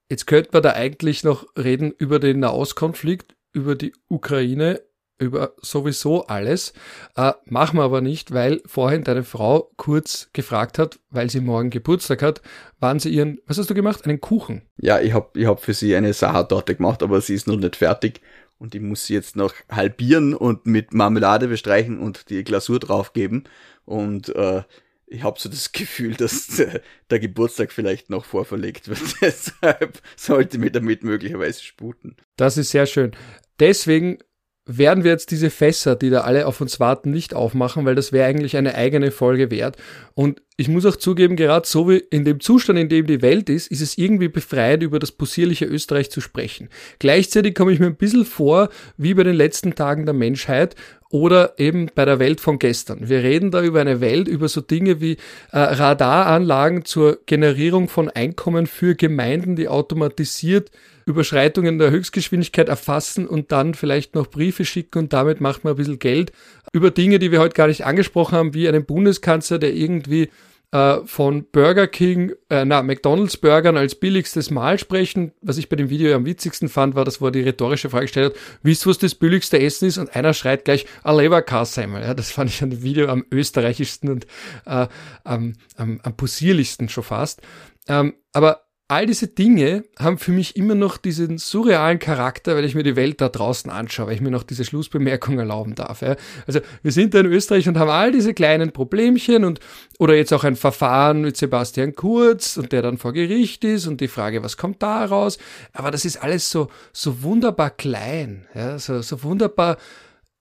jetzt könnte man da eigentlich noch reden über den Nahostkonflikt, über die Ukraine, über sowieso alles. Äh, machen wir aber nicht, weil vorhin deine Frau kurz gefragt hat, weil sie morgen Geburtstag hat, wann sie ihren, was hast du gemacht? Einen Kuchen? Ja, ich habe ich hab für sie eine Sachertorte gemacht, aber sie ist noch nicht fertig und ich muss sie jetzt noch halbieren und mit Marmelade bestreichen und die Glasur draufgeben und äh, ich habe so das Gefühl, dass <laughs> der Geburtstag vielleicht noch vorverlegt wird. <laughs> Deshalb sollte mir damit möglicherweise sputen. Das ist sehr schön. Deswegen werden wir jetzt diese Fässer, die da alle auf uns warten, nicht aufmachen, weil das wäre eigentlich eine eigene Folge wert. Und ich muss auch zugeben, gerade so wie in dem Zustand, in dem die Welt ist, ist es irgendwie befreit, über das possierliche Österreich zu sprechen. Gleichzeitig komme ich mir ein bisschen vor, wie bei den letzten Tagen der Menschheit oder eben bei der Welt von gestern. Wir reden da über eine Welt, über so Dinge wie äh, Radaranlagen zur Generierung von Einkommen für Gemeinden, die automatisiert Überschreitungen der Höchstgeschwindigkeit erfassen und dann vielleicht noch Briefe schicken und damit macht man ein bisschen Geld. Über Dinge, die wir heute gar nicht angesprochen haben, wie einen Bundeskanzler, der irgendwie äh, von Burger King, äh, na, McDonalds Burgern als billigstes Mahl sprechen. Was ich bei dem Video am witzigsten fand, war, dass wo er die rhetorische Frage gestellt hat, wisst was das billigste Essen ist? Und einer schreit gleich, a Leberkassemmel. Ja, das fand ich an dem Video am österreichischsten und äh, am, am, am possierlichsten schon fast. Ähm, aber all diese Dinge haben für mich immer noch diesen surrealen Charakter, weil ich mir die Welt da draußen anschaue, weil ich mir noch diese Schlussbemerkung erlauben darf. Ja. Also wir sind da in Österreich und haben all diese kleinen Problemchen und oder jetzt auch ein Verfahren mit Sebastian Kurz und der dann vor Gericht ist und die Frage, was kommt da raus? Aber das ist alles so so wunderbar klein, ja, so, so wunderbar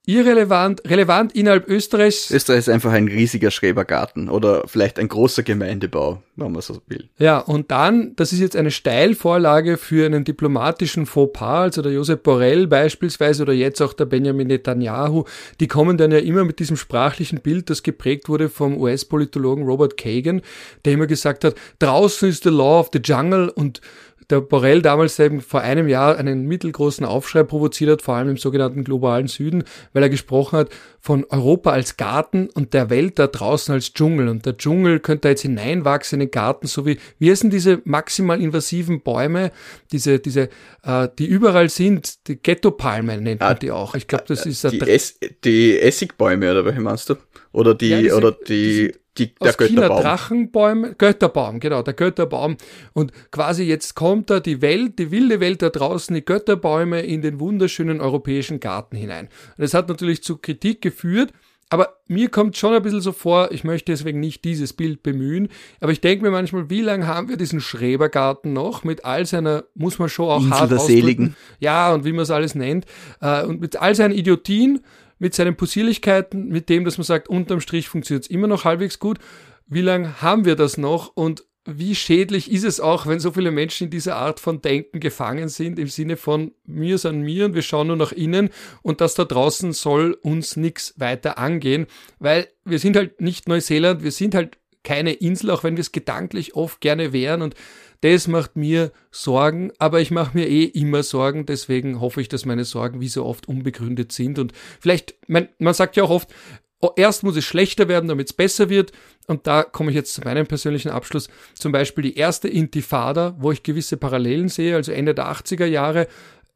irrelevant, relevant innerhalb Österreichs. Österreich ist einfach ein riesiger Schrebergarten oder vielleicht ein großer Gemeindebau, wenn man so will. Ja, und dann, das ist jetzt eine Steilvorlage für einen diplomatischen Fauxpas, also der Josep Borrell beispielsweise oder jetzt auch der Benjamin Netanyahu, die kommen dann ja immer mit diesem sprachlichen Bild, das geprägt wurde vom US-Politologen Robert Kagan, der immer gesagt hat, draußen ist the law of the jungle und der Borrell damals eben vor einem Jahr einen mittelgroßen Aufschrei provoziert hat, vor allem im sogenannten globalen Süden, weil er gesprochen hat von Europa als Garten und der Welt da draußen als Dschungel. Und der Dschungel könnte da jetzt hineinwachsen in den Garten, so wie, wie heißen diese maximal invasiven Bäume, diese, diese, äh, die überall sind, die Ghettopalmen nennt man ah, die auch. Ich glaube, das ist die, es, die Essigbäume, oder welche meinst du? Oder die, ja, diese, oder die, die, der aus China Drachenbäume, Götterbaum, genau, der Götterbaum. Und quasi jetzt kommt da die Welt, die wilde Welt da draußen, die Götterbäume in den wunderschönen europäischen Garten hinein. Und das hat natürlich zu Kritik geführt, aber mir kommt schon ein bisschen so vor, ich möchte deswegen nicht dieses Bild bemühen, aber ich denke mir manchmal, wie lange haben wir diesen Schrebergarten noch mit all seiner, muss man schon auch Insel hart der Seligen. Ja, und wie man es alles nennt, äh, und mit all seinen Idiotien, mit seinen Possierlichkeiten, mit dem, dass man sagt, unterm Strich funktioniert es immer noch halbwegs gut. Wie lange haben wir das noch und wie schädlich ist es auch, wenn so viele Menschen in dieser Art von Denken gefangen sind, im Sinne von mir sind mir und wir schauen nur nach innen und das da draußen soll uns nichts weiter angehen, weil wir sind halt nicht Neuseeland, wir sind halt keine Insel, auch wenn wir es gedanklich oft gerne wären und das macht mir Sorgen, aber ich mache mir eh immer Sorgen, deswegen hoffe ich, dass meine Sorgen wie so oft unbegründet sind. Und vielleicht, man, man sagt ja auch oft, oh, erst muss es schlechter werden, damit es besser wird. Und da komme ich jetzt zu meinem persönlichen Abschluss. Zum Beispiel die erste Intifada, wo ich gewisse Parallelen sehe, also Ende der 80er Jahre,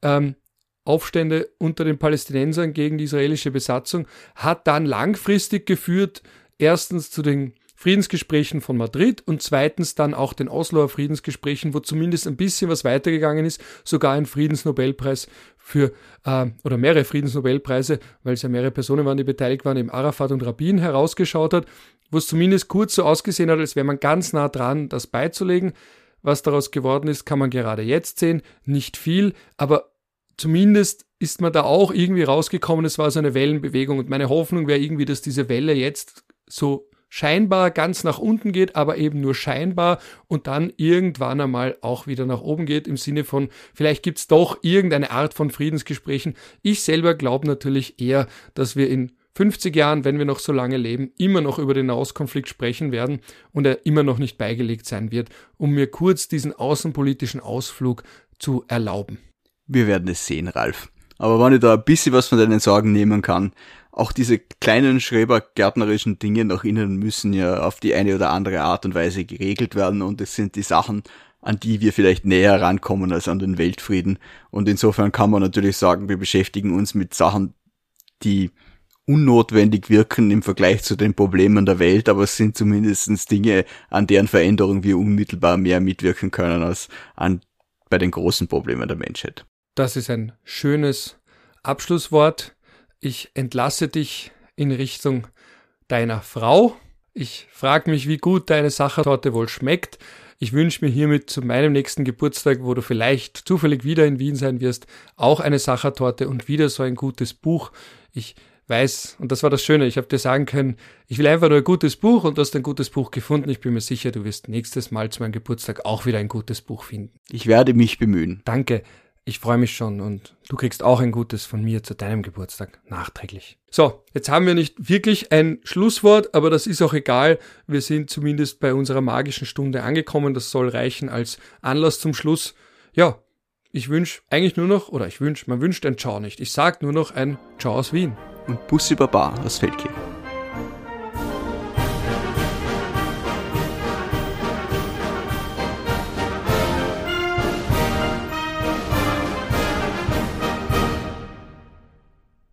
ähm, Aufstände unter den Palästinensern gegen die israelische Besatzung, hat dann langfristig geführt, erstens zu den Friedensgesprächen von Madrid und zweitens dann auch den Osloer Friedensgesprächen, wo zumindest ein bisschen was weitergegangen ist, sogar ein Friedensnobelpreis für, äh, oder mehrere Friedensnobelpreise, weil es ja mehrere Personen waren, die beteiligt waren, im Arafat und Rabin herausgeschaut hat, wo es zumindest kurz so ausgesehen hat, als wäre man ganz nah dran, das beizulegen. Was daraus geworden ist, kann man gerade jetzt sehen. Nicht viel, aber zumindest ist man da auch irgendwie rausgekommen. Es war so eine Wellenbewegung und meine Hoffnung wäre irgendwie, dass diese Welle jetzt so scheinbar ganz nach unten geht, aber eben nur scheinbar und dann irgendwann einmal auch wieder nach oben geht im Sinne von, vielleicht gibt's doch irgendeine Art von Friedensgesprächen. Ich selber glaube natürlich eher, dass wir in 50 Jahren, wenn wir noch so lange leben, immer noch über den Nahostkonflikt sprechen werden und er immer noch nicht beigelegt sein wird, um mir kurz diesen außenpolitischen Ausflug zu erlauben. Wir werden es sehen, Ralf. Aber wenn ich da ein bisschen was von deinen Sorgen nehmen kann, auch diese kleinen schrebergärtnerischen Dinge nach innen müssen ja auf die eine oder andere Art und Weise geregelt werden und es sind die Sachen, an die wir vielleicht näher rankommen als an den Weltfrieden. Und insofern kann man natürlich sagen, wir beschäftigen uns mit Sachen, die unnotwendig wirken im Vergleich zu den Problemen der Welt, aber es sind zumindest Dinge, an deren Veränderung wir unmittelbar mehr mitwirken können als an bei den großen Problemen der Menschheit. Das ist ein schönes Abschlusswort. Ich entlasse dich in Richtung deiner Frau. Ich frage mich, wie gut deine Sachertorte wohl schmeckt. Ich wünsche mir hiermit zu meinem nächsten Geburtstag, wo du vielleicht zufällig wieder in Wien sein wirst, auch eine Sachertorte und wieder so ein gutes Buch. Ich weiß, und das war das Schöne, ich habe dir sagen können, ich will einfach nur ein gutes Buch und du hast ein gutes Buch gefunden. Ich bin mir sicher, du wirst nächstes Mal zu meinem Geburtstag auch wieder ein gutes Buch finden. Ich werde mich bemühen. Danke. Ich freue mich schon und du kriegst auch ein gutes von mir zu deinem Geburtstag nachträglich. So, jetzt haben wir nicht wirklich ein Schlusswort, aber das ist auch egal. Wir sind zumindest bei unserer magischen Stunde angekommen. Das soll reichen als Anlass zum Schluss. Ja, ich wünsche eigentlich nur noch, oder ich wünsche, man wünscht ein Ciao nicht. Ich sag nur noch ein Ciao aus Wien. Und Bussi Baba aus Feldkirch.